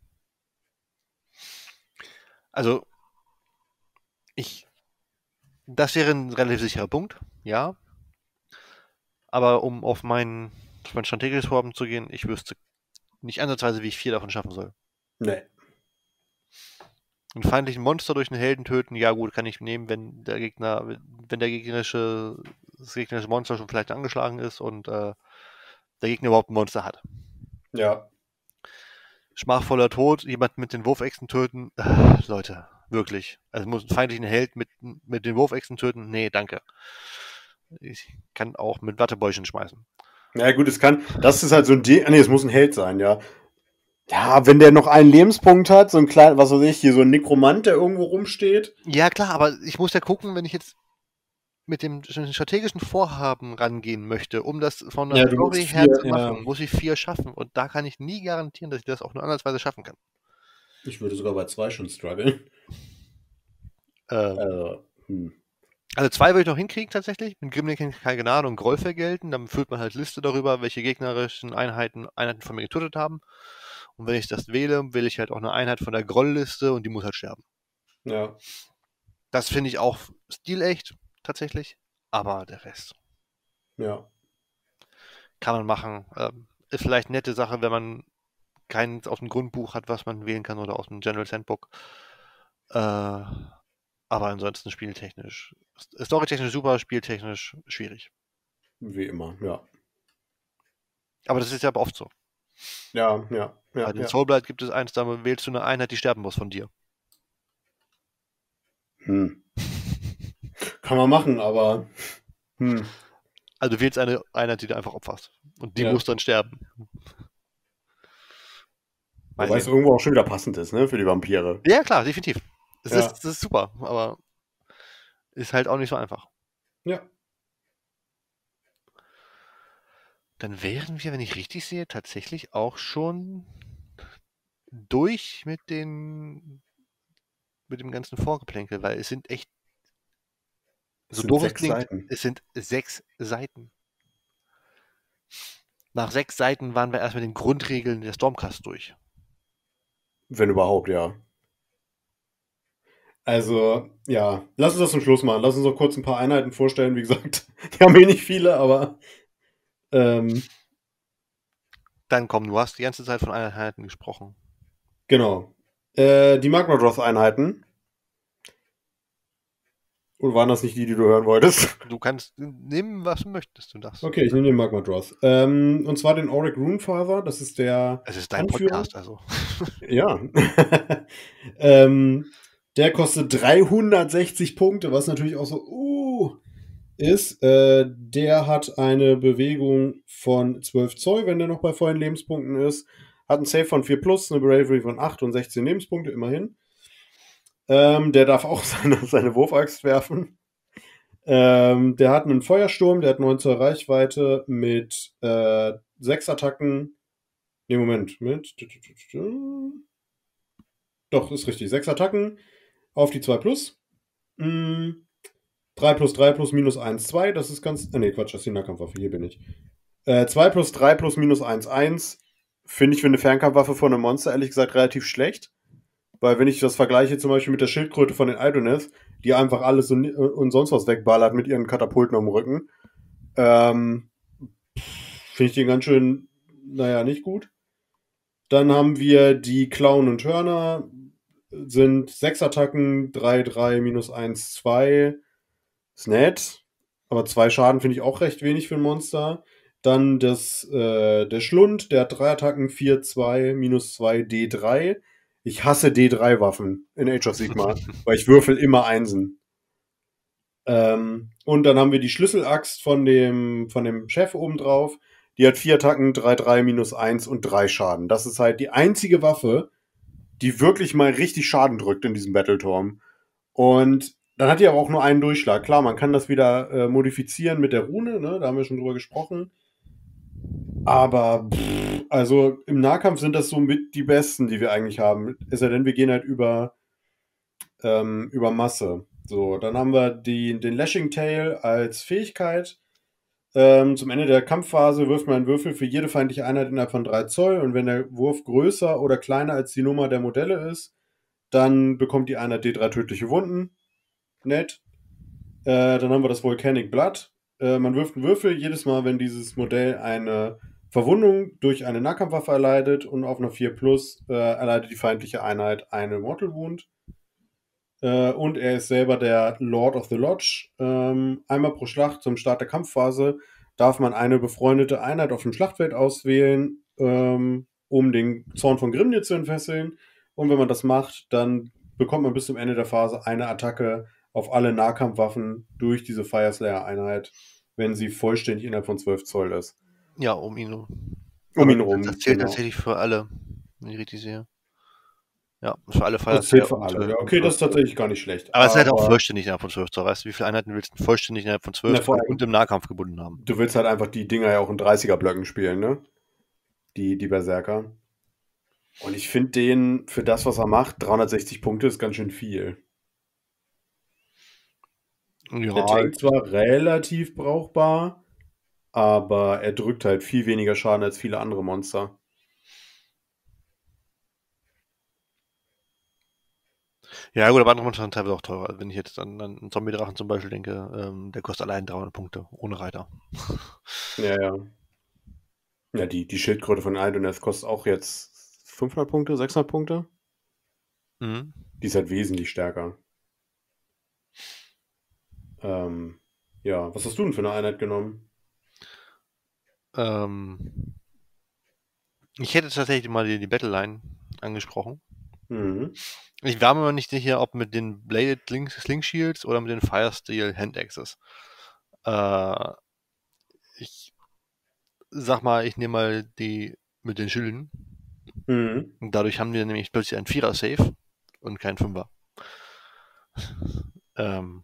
Also, ich, das wäre ein relativ sicherer Punkt, ja. Aber um auf mein, auf mein strategisches Vorhaben zu gehen, ich wüsste nicht ansatzweise, wie ich vier davon schaffen soll. Nee. Einen feindlichen Monster durch einen Helden töten, ja gut, kann ich nehmen, wenn der Gegner, wenn der gegnerische, das gegnerische Monster schon vielleicht angeschlagen ist und äh, der Gegner überhaupt ein Monster hat. Ja. Schmachvoller Tod, jemand mit den Wurfechsen töten, äh, Leute, wirklich. Also muss einen feindlichen Held mit, mit den Wurfechsen töten? Nee, danke. Ich kann auch mit Wattebäuschen schmeißen. Ja, gut, es kann, das ist halt so ein Ding, nee, es muss ein Held sein, ja. Ja, wenn der noch einen Lebenspunkt hat, so ein kleiner, was weiß ich, hier so ein Nekromant, der irgendwo rumsteht. Ja, klar, aber ich muss ja gucken, wenn ich jetzt mit dem strategischen Vorhaben rangehen möchte, um das von der Ja, Story her zu machen, ja. muss ich vier schaffen. Und da kann ich nie garantieren, dass ich das auch nur ansatzweise schaffen kann. Ich würde sogar bei zwei schon strugglen. Äh, Also, hm. Also zwei würde ich noch hinkriegen tatsächlich. Mit Grimling kann ich keine Gnade und Groll vergelten. Dann führt man halt Liste darüber, welche gegnerischen Einheiten Einheiten von mir getötet haben. Und wenn ich das wähle, wähle ich halt auch eine Einheit von der Groll-Liste und die muss halt sterben. Ja. Das finde ich auch stilecht, tatsächlich. Aber der Rest Ja. kann man machen. Ähm, ist vielleicht eine nette Sache, wenn man keins aus dem Grundbuch hat, was man wählen kann oder aus dem General Handbook. Äh, aber ansonsten spieltechnisch. Storytechnisch super, spieltechnisch schwierig. Wie immer, ja. Aber das ist ja oft so. Ja, ja, ja. Bei den ja. Soulblight gibt es eins, da wählst du eine Einheit, die sterben muss von dir. Hm. Kann man machen, aber. Hm. Also du wählst eine Einheit, die du einfach opferst. Und die Ja. muss dann sterben. Wobei es irgendwo auch schon wieder passend ist, ne, für die Vampire. Ja, klar, definitiv. Das, Ja. ist, das ist super, aber ist halt auch nicht so einfach. Ja. Dann wären wir, wenn ich richtig sehe, tatsächlich auch schon durch mit den mit dem ganzen Vorgeplänkel, weil es sind echt Es so sind doof es klingt, Seiten. es sind sechs Seiten. Nach sechs Seiten waren wir erst mit den Grundregeln der Stormcast durch. Wenn überhaupt, ja. Also, ja, lass uns das zum Schluss machen. Lass uns noch kurz ein paar Einheiten vorstellen. Wie gesagt, die haben eh nicht viele, aber ähm, Dann komm, du hast die ganze Zeit von Einheiten gesprochen. genau. Äh, die Magmadroth-Einheiten. Oder waren das nicht die, die du hören wolltest? Du kannst nehmen, was du möchtest, du darfst. Okay, ich nehme den Magmadroth. Ähm, und zwar den Auric Runefather. Das ist der Es ist dein Anführer? Podcast, also. Ja. ähm, der kostet 360 Punkte, was natürlich auch so uh, ist. Äh, der hat eine Bewegung von 12 Zoll, wenn der noch bei vollen Lebenspunkten ist. Hat einen Save von 4 plus, eine Bravery von 8 und 16 Lebenspunkte, immerhin. Ähm, der darf auch seine, seine Wurfaxt werfen. Ähm, der hat einen Feuersturm, der hat 9 Zoll Reichweite mit äh, 6 Attacken. Ne, Moment, mit. Doch, ist richtig. 6 Attacken auf die 2 plus. Mm, 3 plus 3 plus minus 1, 2. Das ist ganz. Ah, ne, Quatsch, das ist die Nahkampfwaffe. Hier bin ich. Äh, 2 plus 3 plus minus 1, 1. Finde ich für eine Fernkampfwaffe von einem Monster ehrlich gesagt relativ schlecht. Weil, wenn ich das vergleiche zum Beispiel mit der Schildkröte von den Idoneth, die einfach alles und, und sonst was wegballert mit ihren Katapulten am Rücken, ähm, finde ich den ganz schön, naja, nicht gut. Dann haben wir die Clown und Hörner. Sind 6 Attacken, 3, 3, minus 1, 2. Ist nett. Aber 2 Schaden finde ich auch recht wenig für ein Monster. Dann das, äh, der Schlund, der hat 3 Attacken, 4, 2, minus 2, D3. Ich hasse D3-Waffen in Age of Sigmar, weil ich würfel immer Einsen. Ähm, und dann haben wir die Schlüsselaxt von dem, von dem Chef oben drauf. Die hat vier Attacken, 3, 3, minus 1 und 3 Schaden. Das ist halt die einzige Waffe, die wirklich mal richtig Schaden drückt in diesem Battleturm. Und dann hat die aber auch nur einen Durchschlag. Klar, man kann das wieder äh, modifizieren mit der Rune, ne? da haben wir schon drüber gesprochen. Aber, pff, also im Nahkampf sind das so mit die besten, die wir eigentlich haben. Es sei denn, wir gehen halt über, ähm, über Masse. So, dann haben wir die, den Lashing Tail als Fähigkeit. Ähm, zum Ende der Kampfphase wirft man einen Würfel für jede feindliche Einheit innerhalb von 3 Zoll und wenn der Wurf größer oder kleiner als die Nummer der Modelle ist, dann bekommt die Einheit D3 tödliche Wunden. Nett. Äh, dann haben wir das Volcanic Blood. Äh, man wirft einen Würfel jedes Mal, wenn dieses Modell eine Verwundung durch eine Nahkampfwaffe erleidet und auf einer 4 Plus äh, erleidet die feindliche Einheit eine Mortal Wound. Äh, und er ist selber der Lord of the Lodge. Ähm, einmal pro Schlacht zum Start der Kampfphase darf man eine befreundete Einheit auf dem Schlachtfeld auswählen, ähm, um den Zorn von Grimnir zu entfesseln. Und wenn man das macht, dann bekommt man bis zum Ende der Phase eine Attacke auf alle Nahkampfwaffen durch diese Fireslayer-Einheit, wenn sie vollständig innerhalb von 12 Zoll ist. Ja, um ihn rum. Um ihn rum. Das zählt genau. tatsächlich für alle, wenn ich richtig sehe. Ja, für alle Fire Das zählt für alle. äh, Ja, okay, das ist tatsächlich gar nicht schlecht. Aber es ist halt auch vollständig innerhalb von 12 Zoll. Weißt du, wie viele Einheiten willst du vollständig innerhalb von 12 Na, vor Zoll und im Nahkampf gebunden haben? Du willst halt einfach die Dinger ja auch in 30er-Blöcken spielen, ne? Die, die Berserker. Und ich finde den, für das, was er macht, 360 Punkte ist ganz schön viel. Der Ja, Tank zwar relativ brauchbar, aber er drückt halt viel weniger Schaden als viele andere Monster. Ja gut, aber andere sind teilweise auch teurer. Wenn ich jetzt an, an einen Zombie-Drachen zum Beispiel denke, ähm, der kostet allein 300 Punkte, ohne Reiter. Ja, ja. Ja, die, die Schildkröte von Idoneth kostet auch jetzt 500 Punkte, 600 Punkte. Mhm. Die ist halt wesentlich stärker. Ähm, ja, was hast du denn für eine Einheit genommen? Ähm, ich hätte tatsächlich mal die, die Battleline angesprochen. Mhm. Ich war mir nicht sicher, ob mit den Bladed Sling, Sling Shields oder mit den Firesteel Hand Axes. Äh, ich sag mal, ich nehme mal die mit den Schilden. Mhm. Dadurch haben wir nämlich plötzlich einen Vierer-Safe und keinen Fünfer. ähm,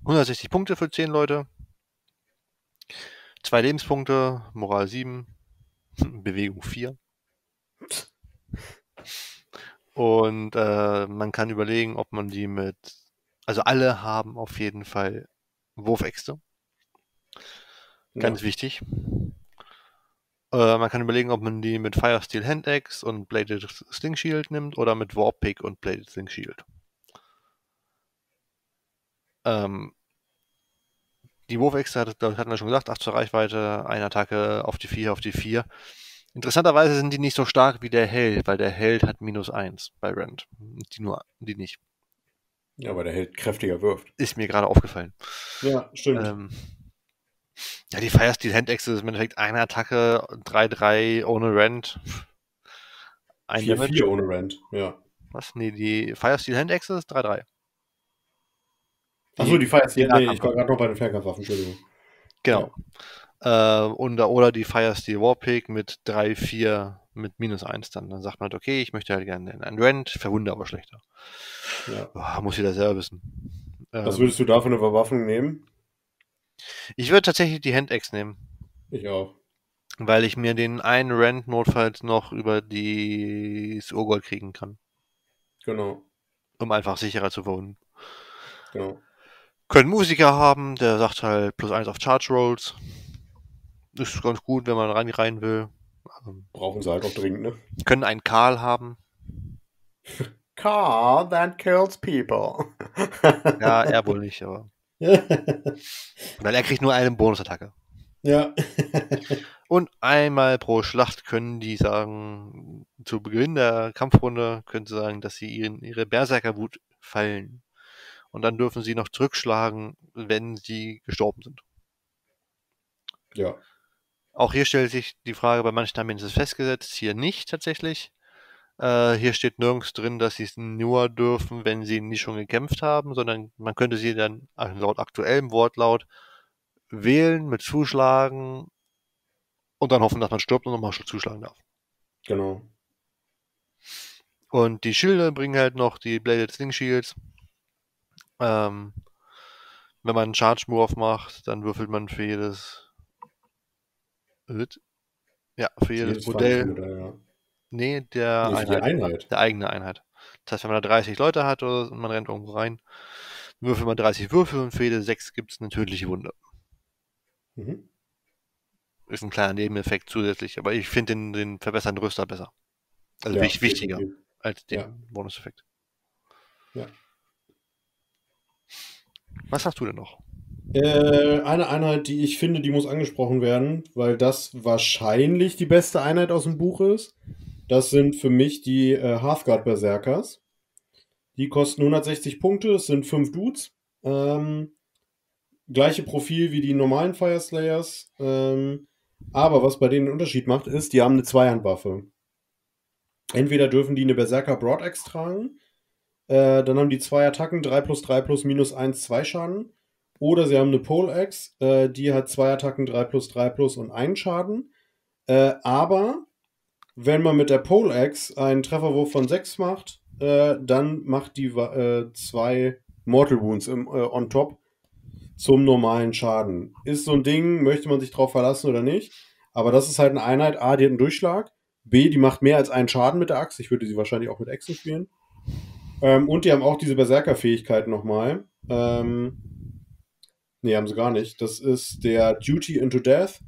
160 Punkte für 10 Leute. Zwei Lebenspunkte, Moral 7, Bewegung 4. Und äh, man kann überlegen, ob man die mit. Also alle haben auf jeden Fall Wurfäxte. Ganz Ja. wichtig. Äh, man kann überlegen, ob man die mit Firesteel Handaxe und Bladed Sling Shield nimmt oder mit Warpick und Bladed Sling Shield. Ähm, die Wurfäxte hat, das hatten wir schon gesagt, 8 zur Reichweite, eine Attacke auf die 4, auf die 4. Interessanterweise sind die nicht so stark wie der Held, weil der Held hat minus 1 bei Rand. Die nur, die nicht. Ja, aber der Held kräftiger wirft. Ist mir gerade aufgefallen. Ja, stimmt. Ähm, ja, die Firesteel Handaxe ist im Endeffekt eine Attacke, 3-3 ohne Rand. Ein 4-4 ohne Rand. Ja. Was? Nee, die Firesteel Handaxe ist 3-3. Achso, die Fire die Nee, ich war gerade noch bei den Fernkampfwaffen, Entschuldigung. Genau. Äh, und, oder die Firesteel Warpick mit 3-4 mit minus 1 dann. Dann sagt man halt, okay, ich möchte halt gerne einen Rand, verwunde aber schlechter. Ja. Oh, muss jeder selber wissen. Was Ähm, würdest du da für eine Verwaffnung nehmen? ich würde tatsächlich die Handaxe nehmen, Ich auch. weil ich mir den einen Rand notfalls noch über die das Urgold kriegen kann, Genau. um einfach sicherer zu wohnen. Genau. Können Musiker haben, der sagt halt plus 1 auf Charge Rolls. Ist ganz gut, wenn man rein, rein will. Ähm, Brauchen sie halt auch dringend, ne? können einen Karl haben. Car that kills people. Ja, er wohl nicht, aber. Weil er kriegt nur eine Bonusattacke. ja. Und einmal pro Schlacht können die sagen, zu Beginn der Kampfrunde können sie sagen, dass sie ihren, ihre Berserkerwut fallen. Und dann dürfen sie noch zurückschlagen, wenn sie gestorben sind. ja. Auch hier stellt sich die Frage, bei manchen Armeen ist es festgesetzt, hier nicht tatsächlich. Äh, hier steht nirgends drin, dass sie es nur dürfen, wenn sie nicht schon gekämpft haben, sondern man könnte sie dann also laut aktuellem Wortlaut wählen mit Zuschlagen und dann hoffen, dass man stirbt und nochmal zuschlagen darf. Genau. Und die Schilde bringen halt noch die Bladed Sling Shields. Ähm, wenn man einen Charge Move macht, dann würfelt man für jedes. Ja, für jedes, jedes Modell. Modell ja. Nee, der nee, Einheit, Einheit. Der eigene Einheit. Das heißt, wenn man da 30 Leute hat oder man rennt irgendwo rein, würfelt man 30 Würfel und für jede 6 gibt es eine tödliche Wunde. Mhm. Ist ein kleiner Nebeneffekt zusätzlich, aber ich finde den, den verbessernden Rüster besser. Also ja, wichtiger als den ja. Bonuseffekt. Ja. Was hast du denn noch? Äh, eine Einheit, die ich finde, die muss angesprochen werden, weil das wahrscheinlich die beste Einheit aus dem Buch ist. Das sind für mich die äh, Halfguard Berserkers. Die kosten 160 Punkte, es sind fünf Dudes. Ähm, gleiche Profil wie die normalen Fire Slayers. Ähm, aber was bei denen den Unterschied macht, ist, die haben eine Zweihandwaffe. Entweder dürfen die eine Berserker Broadaxe tragen, äh, dann haben die zwei Attacken, 3 plus 3 plus minus 1, 2 Schaden. Oder sie haben eine Pole Axe, äh, die hat zwei Attacken, 3 plus 3 plus und 1 Schaden. Äh, aber wenn man mit der Pole Axe einen Trefferwurf von 6 macht, äh, dann macht die äh, zwei Mortal Wounds im, äh, on top zum normalen Schaden. Ist so ein Ding, möchte man sich drauf verlassen oder nicht? Aber das ist halt eine Einheit, A, die hat einen Durchschlag, B, die macht mehr als einen Schaden mit der Axt. Ich würde sie wahrscheinlich auch mit Echsen spielen. Ähm, und die haben auch diese Berserker-Fähigkeit nochmal. Ähm, nee, haben sie gar nicht. Das ist der Duty into Death.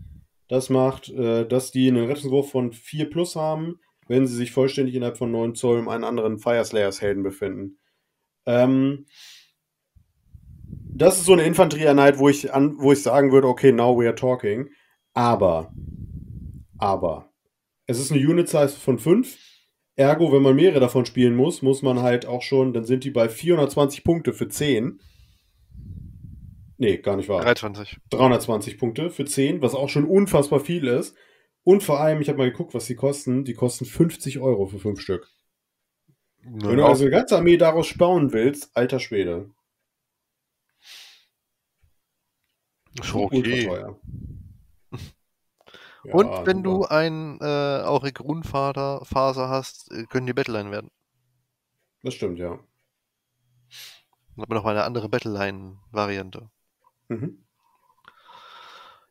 Das macht, äh, dass die einen Rettungswurf von 4 plus haben, wenn sie sich vollständig innerhalb von 9 Zoll um einen anderen Fire Slayers Helden befinden. Ähm, das ist so eine Infanterieeinheit, wo ich, an, wo ich sagen würde, okay, now we are talking. Aber, aber, es ist eine Unit Size von 5. Ergo, wenn man mehrere davon spielen muss, muss man halt auch schon, dann sind die bei 420 Punkte für 10. Nee, gar nicht wahr. 320. 320 Punkte für 10, was auch schon unfassbar viel ist. Und vor allem, ich habe mal geguckt, was die kosten. Die kosten 50 Euro für 5 Stück. Ja, Wenn du also eine ganze Armee daraus bauen willst, alter Schwede. Schon okay. Teuer. Ja, Und wenn du ein äh, Auric Runfaser hast, äh, können die Battleline werden. Das stimmt, ja. Dann hat man noch mal eine andere Battleline-Variante. Mhm.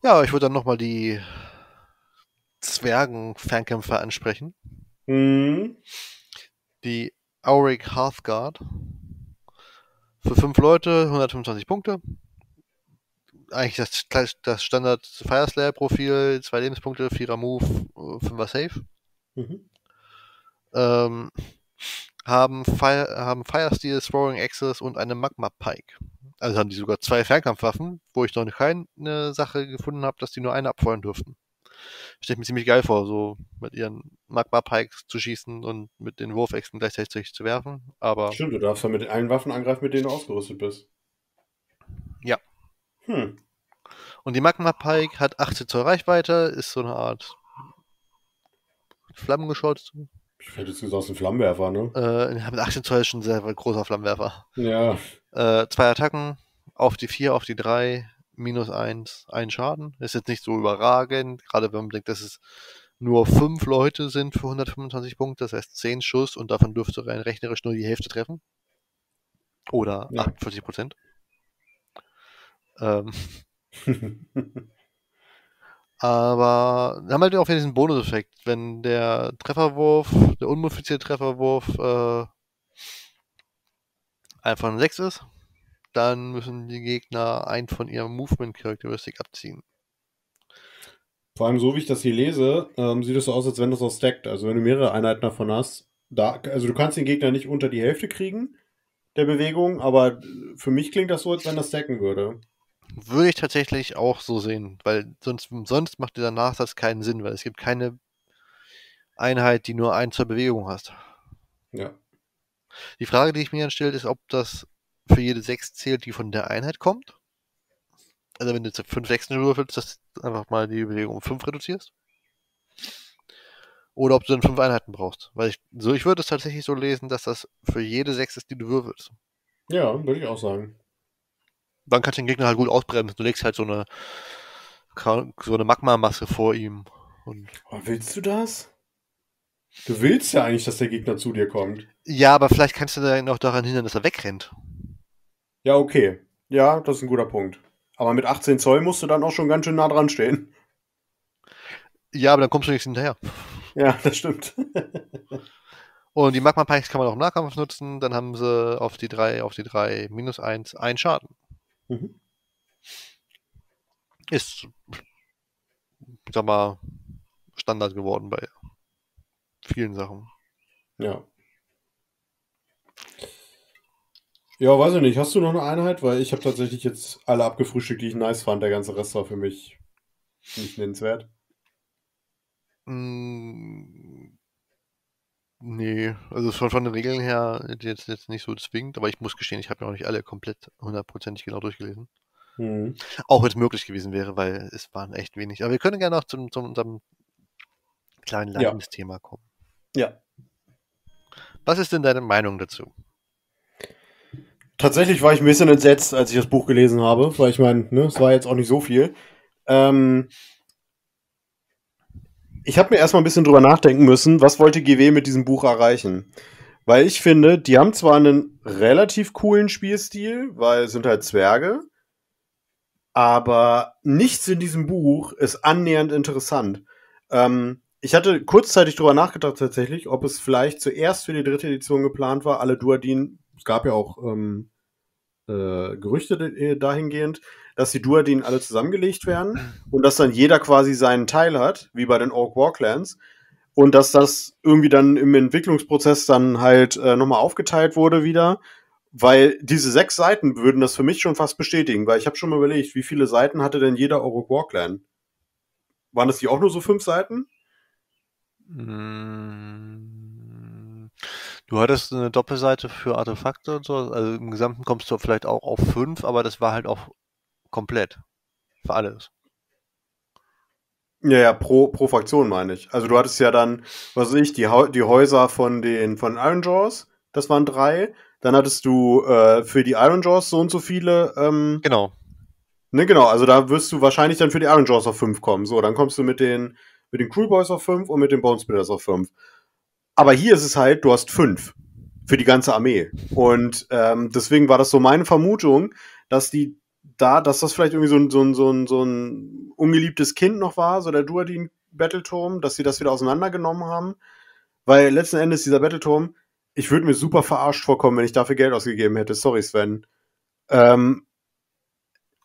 Ja, ich würde dann nochmal die Zwergen-Fernkämpfer ansprechen. Mhm. Die Auric Hearthguard. Für fünf Leute 125 Punkte eigentlich das, das Standard Fire Slayer Profil, zwei Lebenspunkte, vierer Move, fünfer Safe. Mhm. Ähm, haben Fire, haben Fire Steel, Throwing Axis und eine Magma Pike. Also haben die sogar zwei Fernkampfwaffen, wo ich noch keine Sache gefunden habe, dass die nur eine abfeuern dürften. Stelle mir ziemlich geil vor, so mit ihren Magma Pikes zu schießen und mit den Wurfäxten gleichzeitig zu werfen. Aber Stimmt, du darfst ja mit allen Waffen angreifen, mit denen du ausgerüstet bist. Ja. Hm. Und die Magma Pike hat 18 Zoll Reichweite, ist so eine Art Flammengeschoss. Ich hätte jetzt gesagt, ein Flammenwerfer, ne? Äh, mit 18 Zoll ist schon ein sehr großer Flammenwerfer. Ja. Äh, zwei Attacken, auf die 4, auf die 3, minus 1, ein Schaden. Ist jetzt nicht so überragend, gerade wenn man denkt, dass es nur 5 Leute sind für 125 Punkte, das heißt 10 Schuss und davon dürfte rein rechnerisch nur die Hälfte treffen. Oder ja. 48 Prozent. Ähm, Aber haben halt auch diesen Bonuseffekt. Wenn der Trefferwurf, der unmodifizierte Trefferwurf, äh, einfach ein 6 ist, dann müssen die Gegner ein von ihrem Movement-Charakteristik abziehen. Vor allem, so wie ich das hier lese, ähm, sieht es so aus, als wenn das auch stackt. Also, wenn du mehrere Einheiten davon hast, da, also du kannst den Gegner nicht unter die Hälfte kriegen der Bewegung, aber für mich klingt das so, als wenn das stacken würde. Würde ich tatsächlich auch so sehen, weil sonst, sonst macht dieser Nachsatz keinen Sinn, weil es gibt keine Einheit, die nur ein zur Bewegung hast. Ja. Die Frage, die ich mir dann stelle, ist, ob das für jede 6 zählt, die von der Einheit kommt. Also wenn du jetzt 5 Sechsen würfelst, dass du einfach mal die Bewegung um 5 reduzierst. Oder ob du dann fünf Einheiten brauchst. Weil ich, so, ich würde es tatsächlich so lesen, dass das für jede sechs ist, die du würfelst. Ja, würde ich auch sagen. Dann kannst du den Gegner halt gut ausbremsen. Du legst halt so eine, so eine Magma-Masse vor ihm. Und oh, willst du das? Du willst ja eigentlich, dass der Gegner zu dir kommt. Ja, aber vielleicht kannst du dann auch daran hindern, dass er wegrennt. Ja, okay. Ja, das ist ein guter Punkt. Aber mit 18 Zoll musst du dann auch schon ganz schön nah dran stehen. Ja, aber dann kommst du nicht hinterher. Ja, das stimmt. Und die Magma Pikes kann man auch im Nahkampf nutzen. Dann haben sie auf die 3, auf die 3 minus 1 ein Schaden. Mhm. Ist, sag mal, Standard geworden bei vielen Sachen. Ja. Ja, weiß ich nicht. Hast du noch eine Einheit? Weil ich habe tatsächlich jetzt alle abgefrühstückt, die ich nice fand. Der ganze Rest war für mich nicht nennenswert. Mm, nee, also von, von den Regeln her jetzt, jetzt nicht so zwingend, aber ich muss gestehen, ich habe ja auch nicht alle komplett hundertprozentig genau durchgelesen. Mhm. Auch wenn es möglich gewesen wäre, weil es waren echt wenig. Aber wir können gerne noch zum, zum unserem kleinen Leidensthema ja. kommen. Ja. Was ist denn deine Meinung dazu? Tatsächlich war ich ein bisschen entsetzt, als ich das Buch gelesen habe, weil ich meine, ne, es war jetzt auch nicht so viel. Ähm, ich habe mir erstmal ein bisschen drüber nachdenken müssen, was wollte GW mit diesem Buch erreichen. Weil ich finde, die haben zwar einen relativ coolen Spielstil, weil es sind halt Zwerge, aber nichts in diesem Buch ist annähernd interessant. Ähm, ich hatte kurzzeitig drüber nachgedacht tatsächlich, ob es vielleicht zuerst für die dritte Edition geplant war, alle Duadin, es gab ja auch ähm, äh, Gerüchte äh, dahingehend, dass die Duadin alle zusammengelegt werden und dass dann jeder quasi seinen Teil hat, wie bei den Orc Warclans. Und dass das irgendwie dann im Entwicklungsprozess dann halt äh, nochmal aufgeteilt wurde wieder. Weil diese sechs Seiten würden das für mich schon fast bestätigen, weil ich habe schon mal überlegt, wie viele Seiten hatte denn jeder Orc Warclan? Waren das die auch nur so fünf Seiten? Mm, du hattest eine Doppelseite für Artefakte und so, also im Gesamten kommst du vielleicht auch auf fünf, aber das war halt auch komplett. Für alles. Ja, ja, pro, pro Fraktion meine ich. Also du hattest ja dann, was weiß ich, die, die Häuser von den von Iron Jaws, das waren drei. Dann hattest du äh, für die Iron Jaws so und so viele. Ähm, genau. Ne, genau, also da wirst du wahrscheinlich dann für die Iron Jaws auf fünf kommen. So, dann kommst du mit den, mit den Cool Boys auf fünf und mit den Bone Splitters auf fünf. Aber hier ist es halt, du hast fünf für die ganze Armee. Und ähm, deswegen war das so meine Vermutung, dass die da, dass das vielleicht irgendwie so ein, so ein, so ein, so ein ungeliebtes Kind noch war, so der Duadin Battleturm, dass sie das wieder auseinandergenommen haben. Weil letzten Endes dieser Battleturm, ich würde mir super verarscht vorkommen, wenn ich dafür Geld ausgegeben hätte. Sorry, Sven. Ähm,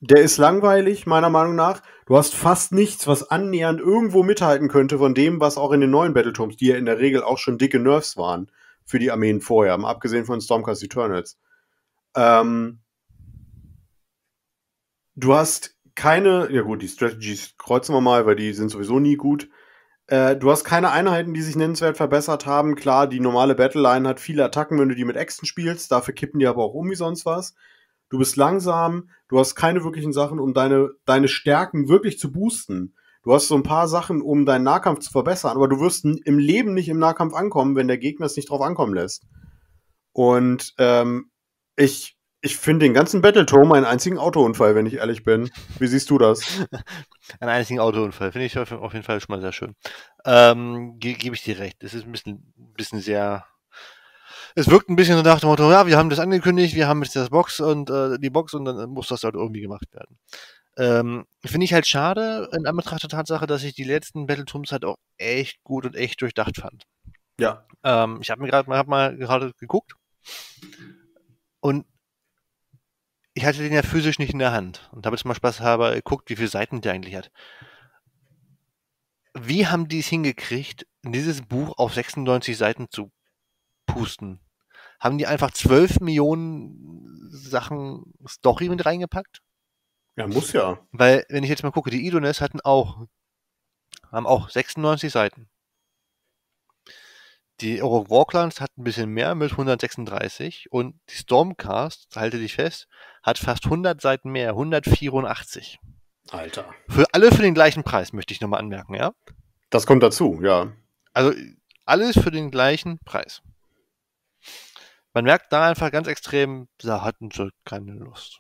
der ist langweilig, meiner Meinung nach. Du hast fast nichts, was annähernd irgendwo mithalten könnte von dem, was auch in den neuen Battleturms, die ja in der Regel auch schon dicke Nerfs waren, für die Armeen vorher, abgesehen von Stormcast Eternals. Ähm, du hast keine, ja gut, die Strategies kreuzen wir mal, weil die sind sowieso nie gut. Äh, du hast keine Einheiten, die sich nennenswert verbessert haben. Klar, die normale Battleline hat viele Attacken, wenn du die mit Äxten spielst. Dafür kippen die aber auch um wie sonst was. Du bist langsam, du hast keine wirklichen Sachen, um deine, deine Stärken wirklich zu boosten. Du hast so ein paar Sachen, um deinen Nahkampf zu verbessern, aber du wirst im Leben nicht im Nahkampf ankommen, wenn der Gegner es nicht drauf ankommen lässt. Und ähm, ich ich finde den ganzen Battleturm einen einzigen Autounfall, wenn ich ehrlich bin. Wie siehst du das? einen einzigen Autounfall. Finde ich auf jeden Fall schon mal sehr schön. Ähm, ge Gebe ich dir recht. Es ist ein bisschen, bisschen sehr. Es wirkt ein bisschen so nach dem Motto, ja, wir haben das angekündigt, wir haben jetzt das Box und äh, die Box und dann muss das halt irgendwie gemacht werden. Ähm, Finde ich halt schade in Anbetracht der Tatsache, dass ich die letzten Battleturms halt auch echt gut und echt durchdacht fand. Ja. Ähm, ich habe mir gerade mal, hab mal gerade geguckt und ich hatte den ja physisch nicht in der Hand und habe jetzt mal Spaß habe geguckt, wie viele Seiten der eigentlich hat. Wie haben die es hingekriegt, dieses Buch auf 96 Seiten zu pusten? Haben die einfach 12 Millionen Sachen Story mit reingepackt? Ja, muss ja. Weil, wenn ich jetzt mal gucke, die Idones hatten auch, haben auch 96 Seiten. Die Euro Warclans hat ein bisschen mehr mit 136 und die Stormcast, halte dich fest, hat fast 100 Seiten mehr, 184. Alter. Für alle für den gleichen Preis, möchte ich nochmal anmerken, ja? Das kommt dazu, ja. Also alles für den gleichen Preis. Man merkt da einfach ganz extrem, da hatten sie keine Lust.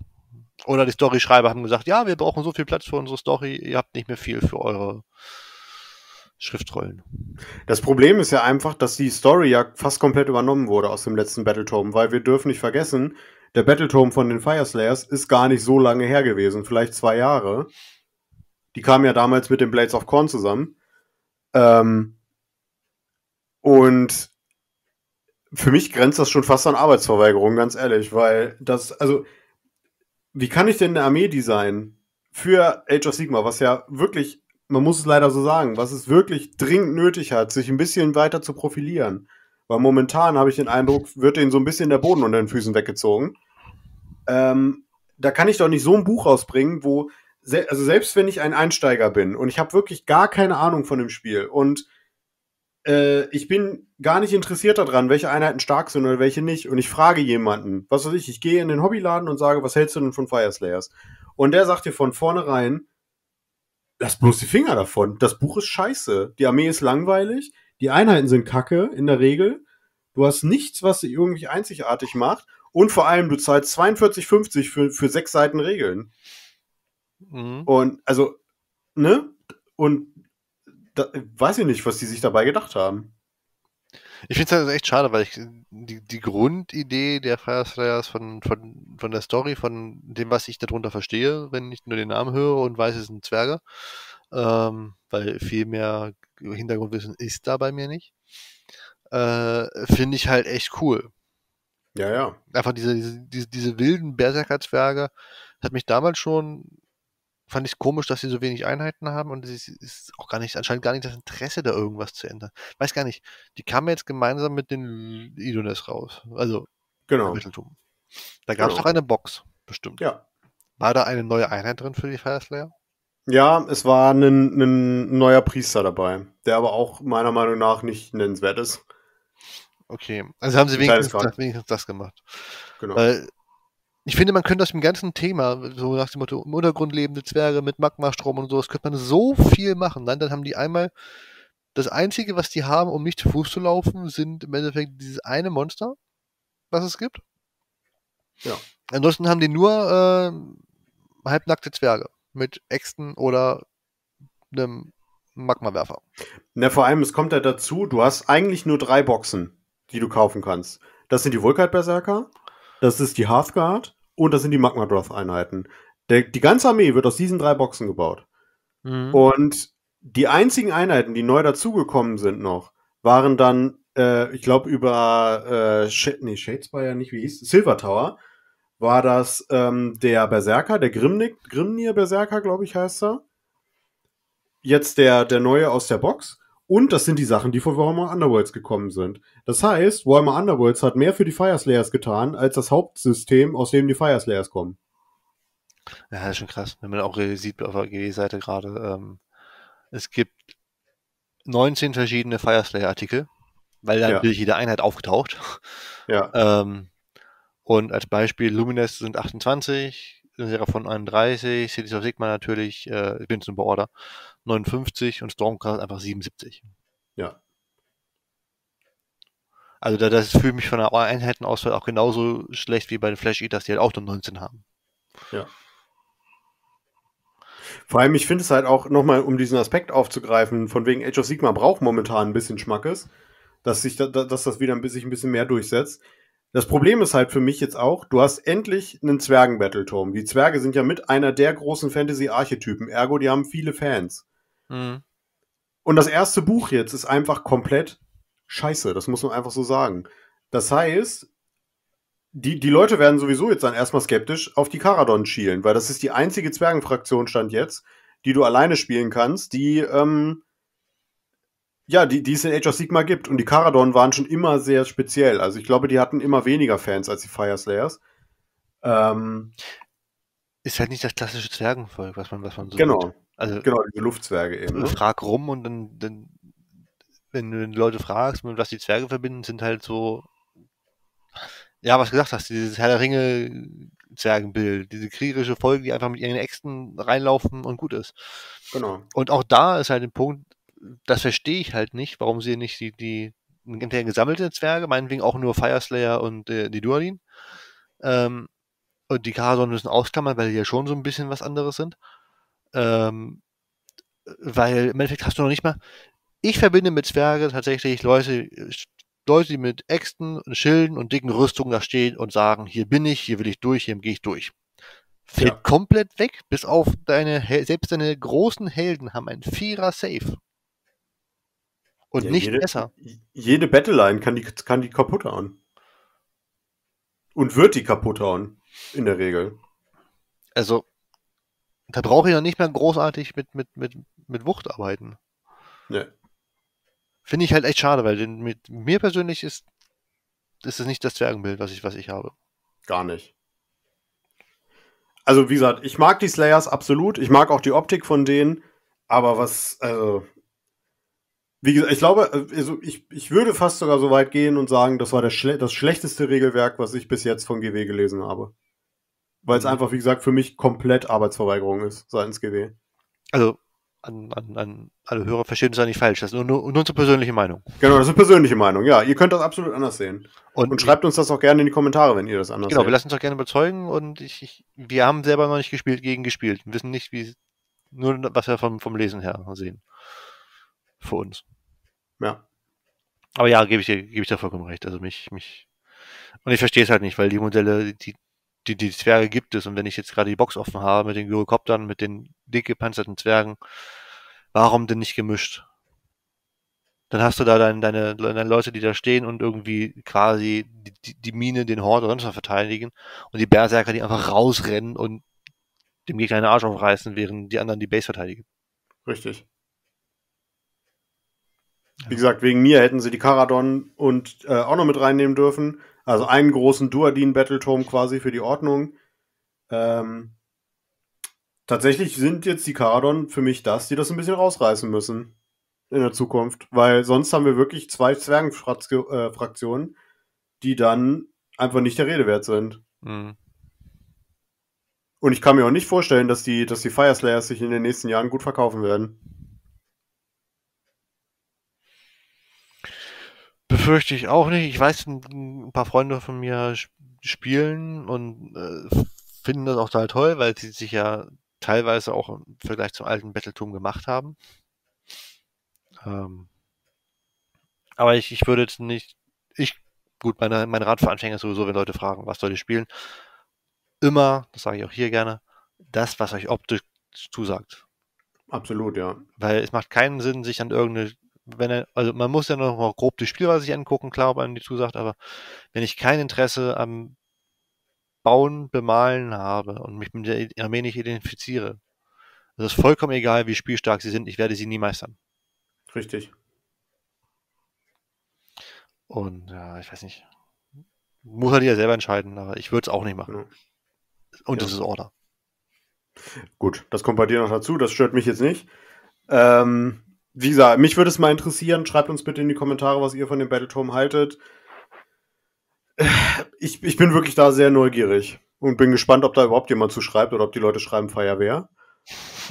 Oder die Storyschreiber haben gesagt, ja, wir brauchen so viel Platz für unsere Story, ihr habt nicht mehr viel für eure Schriftrollen. Das Problem ist ja einfach, dass die Story ja fast komplett übernommen wurde aus dem letzten Battletome, weil wir dürfen nicht vergessen, der Battletome von den Fireslayers ist gar nicht so lange her gewesen, vielleicht zwei Jahre. Die kamen ja damals mit den Blades of Corn zusammen. Ähm, und für mich grenzt das schon fast an Arbeitsverweigerung, ganz ehrlich, weil das, also, wie kann ich denn eine Armee designen für Age of Sigma, was ja wirklich man muss es leider so sagen, was es wirklich dringend nötig hat, sich ein bisschen weiter zu profilieren. Weil momentan habe ich den Eindruck, wird denen so ein bisschen der Boden unter den Füßen weggezogen. Ähm, da kann ich doch nicht so ein Buch rausbringen, wo, also selbst wenn ich ein Einsteiger bin und ich habe wirklich gar keine Ahnung von dem Spiel und äh, ich bin gar nicht interessiert daran, welche Einheiten stark sind oder welche nicht und ich frage jemanden, was weiß ich, ich gehe in den Hobbyladen und sage, was hältst du denn von Fire Slayers? Und der sagt dir von vornherein, lass bloß die Finger davon. Das Buch ist scheiße. Die Armee ist langweilig. Die Einheiten sind kacke in der Regel. Du hast nichts, was sie irgendwie einzigartig macht. Und vor allem, du zahlst 42,50 für, für sechs Seiten Regeln. Mhm. Und also, ne? Und da, weiß ich nicht, was die sich dabei gedacht haben. Ich finde es halt echt schade, weil ich die, die Grundidee der Fireslayers von, von, von der Story, von dem, was ich darunter verstehe, wenn ich nur den Namen höre und weiß, es sind Zwerge, ähm, weil viel mehr Hintergrundwissen ist da bei mir nicht, äh, finde ich halt echt cool. Ja, ja. Einfach diese, diese, diese, diese wilden Berserker-Zwerge hat mich damals schon fand ich komisch, dass sie so wenig Einheiten haben und es ist auch gar nicht, anscheinend gar nicht das Interesse, da irgendwas zu ändern. Weiß gar nicht. Die kamen jetzt gemeinsam mit den Idones raus. Also, genau. Mitteltum. Da gab es genau. doch eine Box, bestimmt. Ja. War da eine neue Einheit drin für die Fireslayer? Ja, es war ein, ein neuer Priester dabei, der aber auch meiner Meinung nach nicht nennenswert ist. Okay, also haben sie wenigstens das, wenigstens das, gemacht. Genau. Weil ich finde, man könnte aus dem ganzen Thema, so nach dem Motto, im Untergrund lebende Zwerge mit Magmastrom und so, das könnte man so viel machen. Dann, dann haben die einmal, das Einzige, was die haben, um nicht zu Fuß zu laufen, sind im Endeffekt dieses eine Monster, was es gibt. Ja. Ansonsten haben die nur äh, halbnackte Zwerge mit Äxten oder einem Magmawerfer. Na, vor allem, es kommt ja dazu, du hast eigentlich nur drei Boxen, die du kaufen kannst. Das sind die Vulkat-Berserker, das ist die Hearthguard und das sind die Magma Broth Einheiten. Die ganze Armee wird aus diesen drei Boxen gebaut. Mhm. Und die einzigen Einheiten, die neu dazugekommen sind noch, waren dann, äh, ich glaube, über äh, Sh nee, Shadespire nicht, wie hieß Silver Tower, war das ähm, der Berserker, der Grimnick, Grimnir Berserker, glaube ich, heißt er. Jetzt der, der neue aus der Box. Und das sind die Sachen, die von Warhammer Underworlds gekommen sind. Das heißt, Warhammer Underworlds hat mehr für die Fireslayers getan, als das Hauptsystem, aus dem die Fireslayers kommen. Ja, das ist schon krass, wenn man auch sieht auf der GW-Seite gerade. Ähm, es gibt 19 verschiedene Fireslayer-Artikel, weil dann ja. natürlich jede Einheit aufgetaucht. Ja. ähm, und als Beispiel Lumines sind 28, Seraphon 31, Cities of Sigma natürlich, äh, ich bin zum Beorder, 59 und Stormcast einfach 77. Ja. Also da, das fühlt mich von der Einheitenauswahl auch genauso schlecht wie bei den Flash Eaters, die halt auch nur 19 haben. Ja. Vor allem, ich finde es halt auch nochmal, um diesen Aspekt aufzugreifen, von wegen Age of Sigma braucht momentan ein bisschen Schmackes, dass sich da, dass das wieder ein bisschen, ein bisschen mehr durchsetzt. Das Problem ist halt für mich jetzt auch, du hast endlich einen Zwergen-Battleturm. Die Zwerge sind ja mit einer der großen Fantasy-Archetypen, ergo, die haben viele Fans. Mhm. Und das erste Buch jetzt ist einfach komplett scheiße, das muss man einfach so sagen. Das heißt, die, die Leute werden sowieso jetzt dann erstmal skeptisch auf die Karadon schielen, weil das ist die einzige Zwergenfraktion stand jetzt, die du alleine spielen kannst, die, ähm, ja, die, die es in Age of Sigma gibt. Und die Karadon waren schon immer sehr speziell. Also ich glaube, die hatten immer weniger Fans als die Fireslayers. Ähm, ist halt nicht das klassische Zwergenvolk, was man, was man so Genau. Sieht. Also, genau, diese Luftzwerge eben. Ne? Frag rum und dann, dann, wenn du die Leute fragst, mit was die Zwerge verbinden, sind halt so, ja, was du gesagt hast, dieses Herr der Ringe Zwergenbild, diese kriegerische Folge, die einfach mit ihren Äxten reinlaufen und gut ist. Genau. Und auch da ist halt ein Punkt, das verstehe ich halt nicht, warum sie nicht die, die hinterher gesammelte Zwerge, meinetwegen auch nur Fireslayer und äh, die Duadin, ähm, und die Karadon müssen ausklammern, weil die ja schon so ein bisschen was anderes sind. Ähm, weil im Endeffekt hast du noch nicht mal. Ich verbinde mit Zwerge tatsächlich Leute, Leute, die mit Äxten und Schilden und dicken Rüstungen da stehen und sagen, hier bin ich, hier will ich durch, hier gehe ich durch. Fällt ja. komplett weg, bis auf deine, selbst deine großen Helden haben ein Vierer Safe. Und ja, nicht jede, besser. Jede Battleline kann die, kann die kaputt hauen. Und wird die kaputt hauen. In der Regel. Also, da brauche ich ja nicht mehr großartig mit, mit, mit, mit Wucht arbeiten. Nee. Finde ich halt echt schade, weil mit mir persönlich ist, ist es nicht das Zwergenbild, was ich, was ich habe. Gar nicht. Also, wie gesagt, ich mag die Slayers absolut. Ich mag auch die Optik von denen. Aber was, also, wie gesagt, ich glaube, also ich, ich würde fast sogar so weit gehen und sagen, das war das, schle das schlechteste Regelwerk, was ich bis jetzt von GW gelesen habe. Weil es mhm. einfach, wie gesagt, für mich komplett Arbeitsverweigerung ist seitens GW. Also, an, an, an alle Hörer verstehen es ja nicht falsch. Das ist nur, nur, nur unsere persönliche Meinung. Genau, das ist eine persönliche Meinung. Ja, ihr könnt das absolut anders sehen. Und, und schreibt uns das auch gerne in die Kommentare, wenn ihr das anders genau, seht. Genau, wir lassen uns auch gerne überzeugen und ich, ich, wir haben selber noch nicht gespielt, gegen gespielt. Wir wissen nicht, wie, nur was wir vom, vom Lesen her sehen für uns. Ja. Aber ja, gebe ich dir, gebe ich dir vollkommen recht. Also mich, mich. Und ich verstehe es halt nicht, weil die Modelle, die, die, die Zwerge gibt es. Und wenn ich jetzt gerade die Box offen habe mit den Gyrokoptern, mit den dick gepanzerten Zwergen, warum denn nicht gemischt? Dann hast du da deine, deine, deine Leute, die da stehen und irgendwie quasi die, die Mine, den Horde oder sonst was verteidigen. Und die Berserker, die einfach rausrennen und dem Gegner den Arsch aufreißen, während die anderen die Base verteidigen. Richtig. Wie gesagt, wegen mir hätten sie die Karadon und äh, auch noch mit reinnehmen dürfen. Also einen großen Duadin Battletome quasi für die Ordnung. Ähm, tatsächlich sind jetzt die Karadon für mich das, die das ein bisschen rausreißen müssen in der Zukunft. Weil sonst haben wir wirklich zwei Zwergenfraktionen, die dann einfach nicht der Rede wert sind. Mhm. Und ich kann mir auch nicht vorstellen, dass die, dass die Fireslayers sich in den nächsten Jahren gut verkaufen werden. Befürchte ich auch nicht. Ich weiß, ein, paar Freunde von mir spielen und äh, finden das auch total toll, weil sie sich ja teilweise auch im Vergleich zum alten Battletum gemacht haben. Ähm, aber ich, ich würde jetzt nicht, ich, gut, meine, meine Rat für Anfänger ist sowieso, wenn Leute fragen, was soll ich spielen, immer, das sage ich auch hier gerne, das, was euch optisch zusagt. Absolut, ja. Weil es macht keinen Sinn, sich an irgendeine wenn er, also man muss ja noch mal grob die Spielweise sich angucken, klar, ob einem die zusagt, aber wenn ich kein Interesse am Bauen, Bemalen habe und mich mit der Armee nicht identifiziere, es ist vollkommen egal, wie spielstark sie sind, ich werde sie nie meistern. Richtig. Und ja, ich weiß nicht. Muss er halt ja selber entscheiden, aber ich würde es auch nicht machen. Ja. Und ja. ist Order. Gut, das kommt bei dir noch dazu, das stört mich jetzt nicht. Ähm, wie gesagt, mich würde es mal interessieren. Schreibt uns bitte in die Kommentare, was ihr von dem Battleturm haltet. Ich, ich bin wirklich da sehr neugierig und bin gespannt, ob da überhaupt jemand zu schreibt oder ob die Leute schreiben Feuerwehr.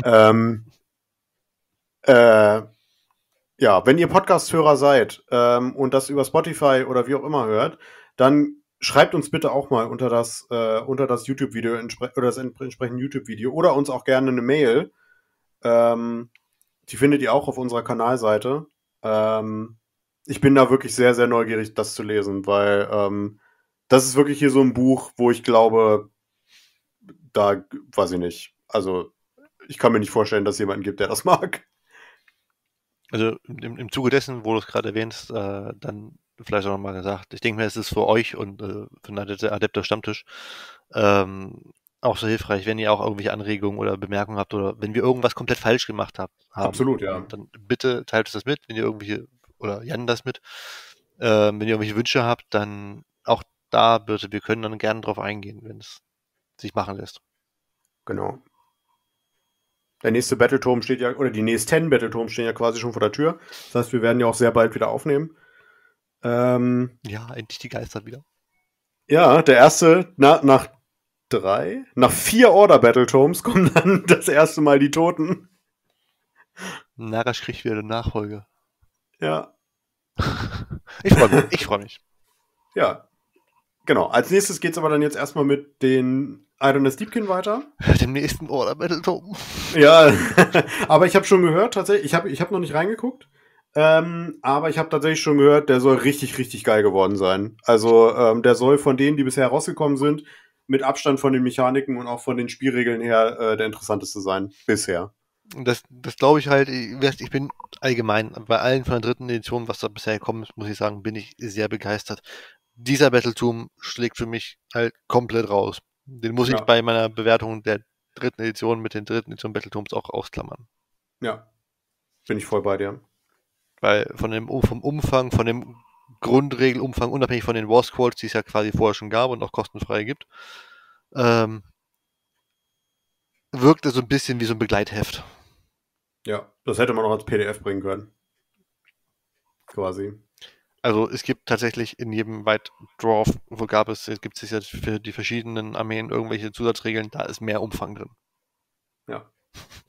ähm, äh, ja, wenn ihr Podcast-Hörer seid ähm, und das über Spotify oder wie auch immer hört, dann schreibt uns bitte auch mal unter das, äh, das YouTube-Video oder das entsprechende YouTube-Video oder uns auch gerne eine Mail. Ähm, die findet ihr auch auf unserer Kanalseite. Ähm, ich bin da wirklich sehr, sehr neugierig, das zu lesen, weil ähm, das ist wirklich hier so ein Buch, wo ich glaube, da weiß ich nicht. Also, ich kann mir nicht vorstellen, dass es jemanden gibt, der das mag. Also im, im Zuge dessen, wo du es gerade erwähnst, äh, dann vielleicht auch nochmal gesagt, ich denke mir, es ist für euch und äh, für den Adepter Stammtisch ähm, auch so hilfreich, wenn ihr auch irgendwelche Anregungen oder Bemerkungen habt oder wenn wir irgendwas komplett falsch gemacht habt, haben. Absolut, ja. Dann bitte teilt uns das mit, wenn ihr irgendwelche, oder Jan das mit. Äh, wenn ihr irgendwelche Wünsche habt, dann auch da bitte, wir können dann gerne drauf eingehen, wenn es sich machen lässt. Genau. Der nächste Battleturm steht ja, oder die nächsten Battleturm stehen ja quasi schon vor der Tür. Das heißt, wir werden ja auch sehr bald wieder aufnehmen. Ähm, ja, endlich die Geister wieder. Ja, der erste, na, nach drei. Nach vier Order Battletomes kommen dann das erste Mal die Toten. Narash kriegt wieder eine Nachfolge. Ja. ich freue mich. Ich freue mich. Ja. Genau. Als nächstes geht es aber dann jetzt erstmal mit den Idonis Deepkin weiter. Dem nächsten Order Battletome. Ja, aber ich habe schon gehört, tatsächlich, ich habe ich hab noch nicht reingeguckt, ähm, aber ich habe tatsächlich schon gehört, der soll richtig, richtig geil geworden sein. Also ähm, der soll von denen, die bisher rausgekommen sind, mit Abstand von den Mechaniken und auch von den Spielregeln her äh, der interessanteste sein. Bisher. Das, das glaube ich halt, ich bin allgemein bei allen von der dritten Edition, was da bisher gekommen ist, muss ich sagen, bin ich sehr begeistert. Dieser Battletum schlägt für mich halt komplett raus. Den muss ja. ich bei meiner Bewertung der dritten Edition mit den dritten Edition Battletums auch ausklammern. Ja, bin ich voll bei dir. Weil von dem, vom Umfang, von dem Grundregelumfang, unabhängig von den War Squads, die es ja quasi vorher schon gab und auch kostenfrei gibt, ähm, wirkt es so ein bisschen wie so ein Begleitheft. Ja, das hätte man auch als PDF bringen können. Quasi. Also es gibt tatsächlich in jedem White Dwarf, wo gab es, gibt es jetzt für die verschiedenen Armeen irgendwelche Zusatzregeln, da ist mehr Umfang drin. Ja.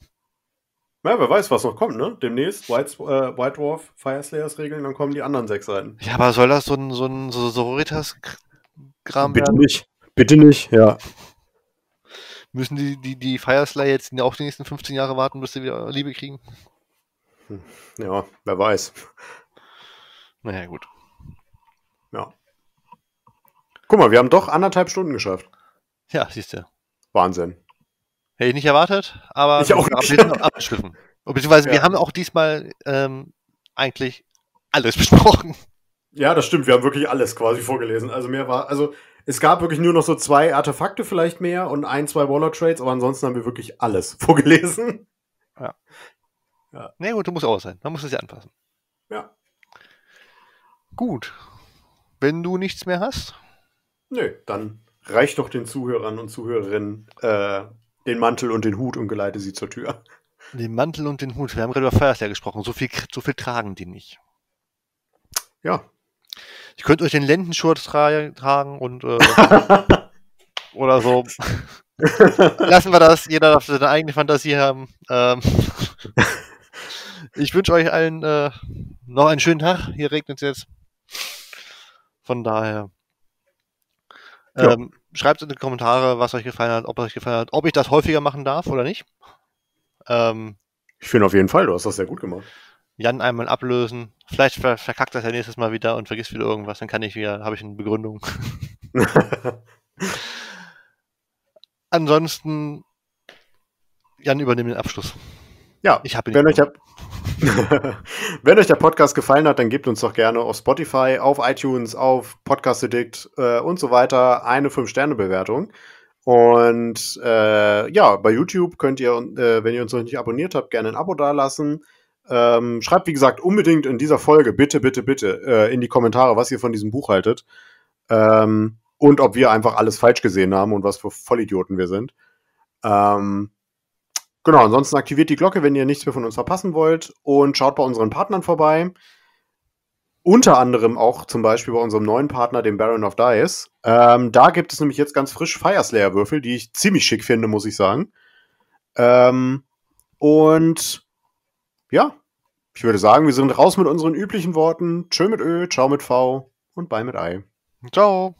Ja, wer weiß, was noch kommt, ne? Demnächst White, äh, White Dwarf, Fire Slayers Regeln, dann kommen die anderen sechs Seiten. Ja, aber soll das so ein, so ein so Sororitas-Kram Bitte werden? nicht. Bitte nicht, ja. Müssen die, die, die Fire Slayer jetzt auch die nächsten 15 Jahre warten, bis sie wieder Liebe kriegen? Hm. Ja, wer weiß. Naja, gut. Ja. Guck mal, wir haben doch anderthalb Stunden geschafft. Ja, siehst du. Wahnsinn. Hätte ich nicht erwartet, aber ich auch nicht. abgeschliffen. Beziehungsweise ja. wir haben auch diesmal ähm, eigentlich alles besprochen. Ja, das stimmt. Wir haben wirklich alles quasi vorgelesen. Also mehr war, also es gab wirklich nur noch so zwei Artefakte vielleicht mehr und ein, zwei Waller Trades, aber ansonsten haben wir wirklich alles vorgelesen. Ja. ja. Nee, gut, du musst auch sein. Man muss es ja anpassen. Ja. Gut. Wenn du nichts mehr hast? Nö, dann reicht doch den Zuhörern und Zuhörerinnen äh, den Mantel und den Hut und geleite sie zur Tür. Den Mantel und den Hut. Wir haben gerade über Feuerwehr gesprochen. So viel, so viel tragen die nicht. Ja. Ich könnte euch den Lendenschurz tra tragen und äh, oder so. Lassen wir das. Jeder darf seine eigene Fantasie haben. Ähm, ich wünsche euch allen äh, noch einen schönen Tag. Hier regnet es jetzt. Von daher. Ähm, schreibt in die Kommentare, was euch gefallen hat, ob euch gefallen hat, ob ich das häufiger machen darf oder nicht. Ähm, ich finde auf jeden Fall, du hast das sehr gut gemacht. Jan einmal ablösen. Vielleicht ver verkackt das ja nächstes Mal wieder und vergisst wieder irgendwas, dann kann ich wieder, habe ich eine Begründung. Ansonsten, Jan übernimmt den Abschluss. Ja, ich habe wenn euch, hab, wenn euch der Podcast gefallen hat, dann gebt uns doch gerne auf Spotify, auf iTunes, auf Podcast Addict äh, und so weiter eine 5-Sterne-Bewertung. Und äh, ja, bei YouTube könnt ihr, äh, wenn ihr uns noch nicht abonniert habt, gerne ein Abo dalassen. Ähm, schreibt, wie gesagt, unbedingt in dieser Folge, bitte, bitte, bitte, äh, in die Kommentare, was ihr von diesem Buch haltet. Ähm, und ob wir einfach alles falsch gesehen haben und was für Vollidioten wir sind. Ähm, genau, ansonsten aktiviert die Glocke, wenn ihr nichts mehr von uns verpassen wollt. Und schaut bei unseren Partnern vorbei. Unter anderem auch zum Beispiel bei unserem neuen Partner, dem Baron of Dice. Ähm, da gibt es nämlich jetzt ganz frisch Fireslayer-Würfel, die ich ziemlich schick finde, muss ich sagen. Ähm, und ja, ich würde sagen, wir sind raus mit unseren üblichen Worten. Tschö mit Ö, ciao mit V und bye mit Ei. Ciao.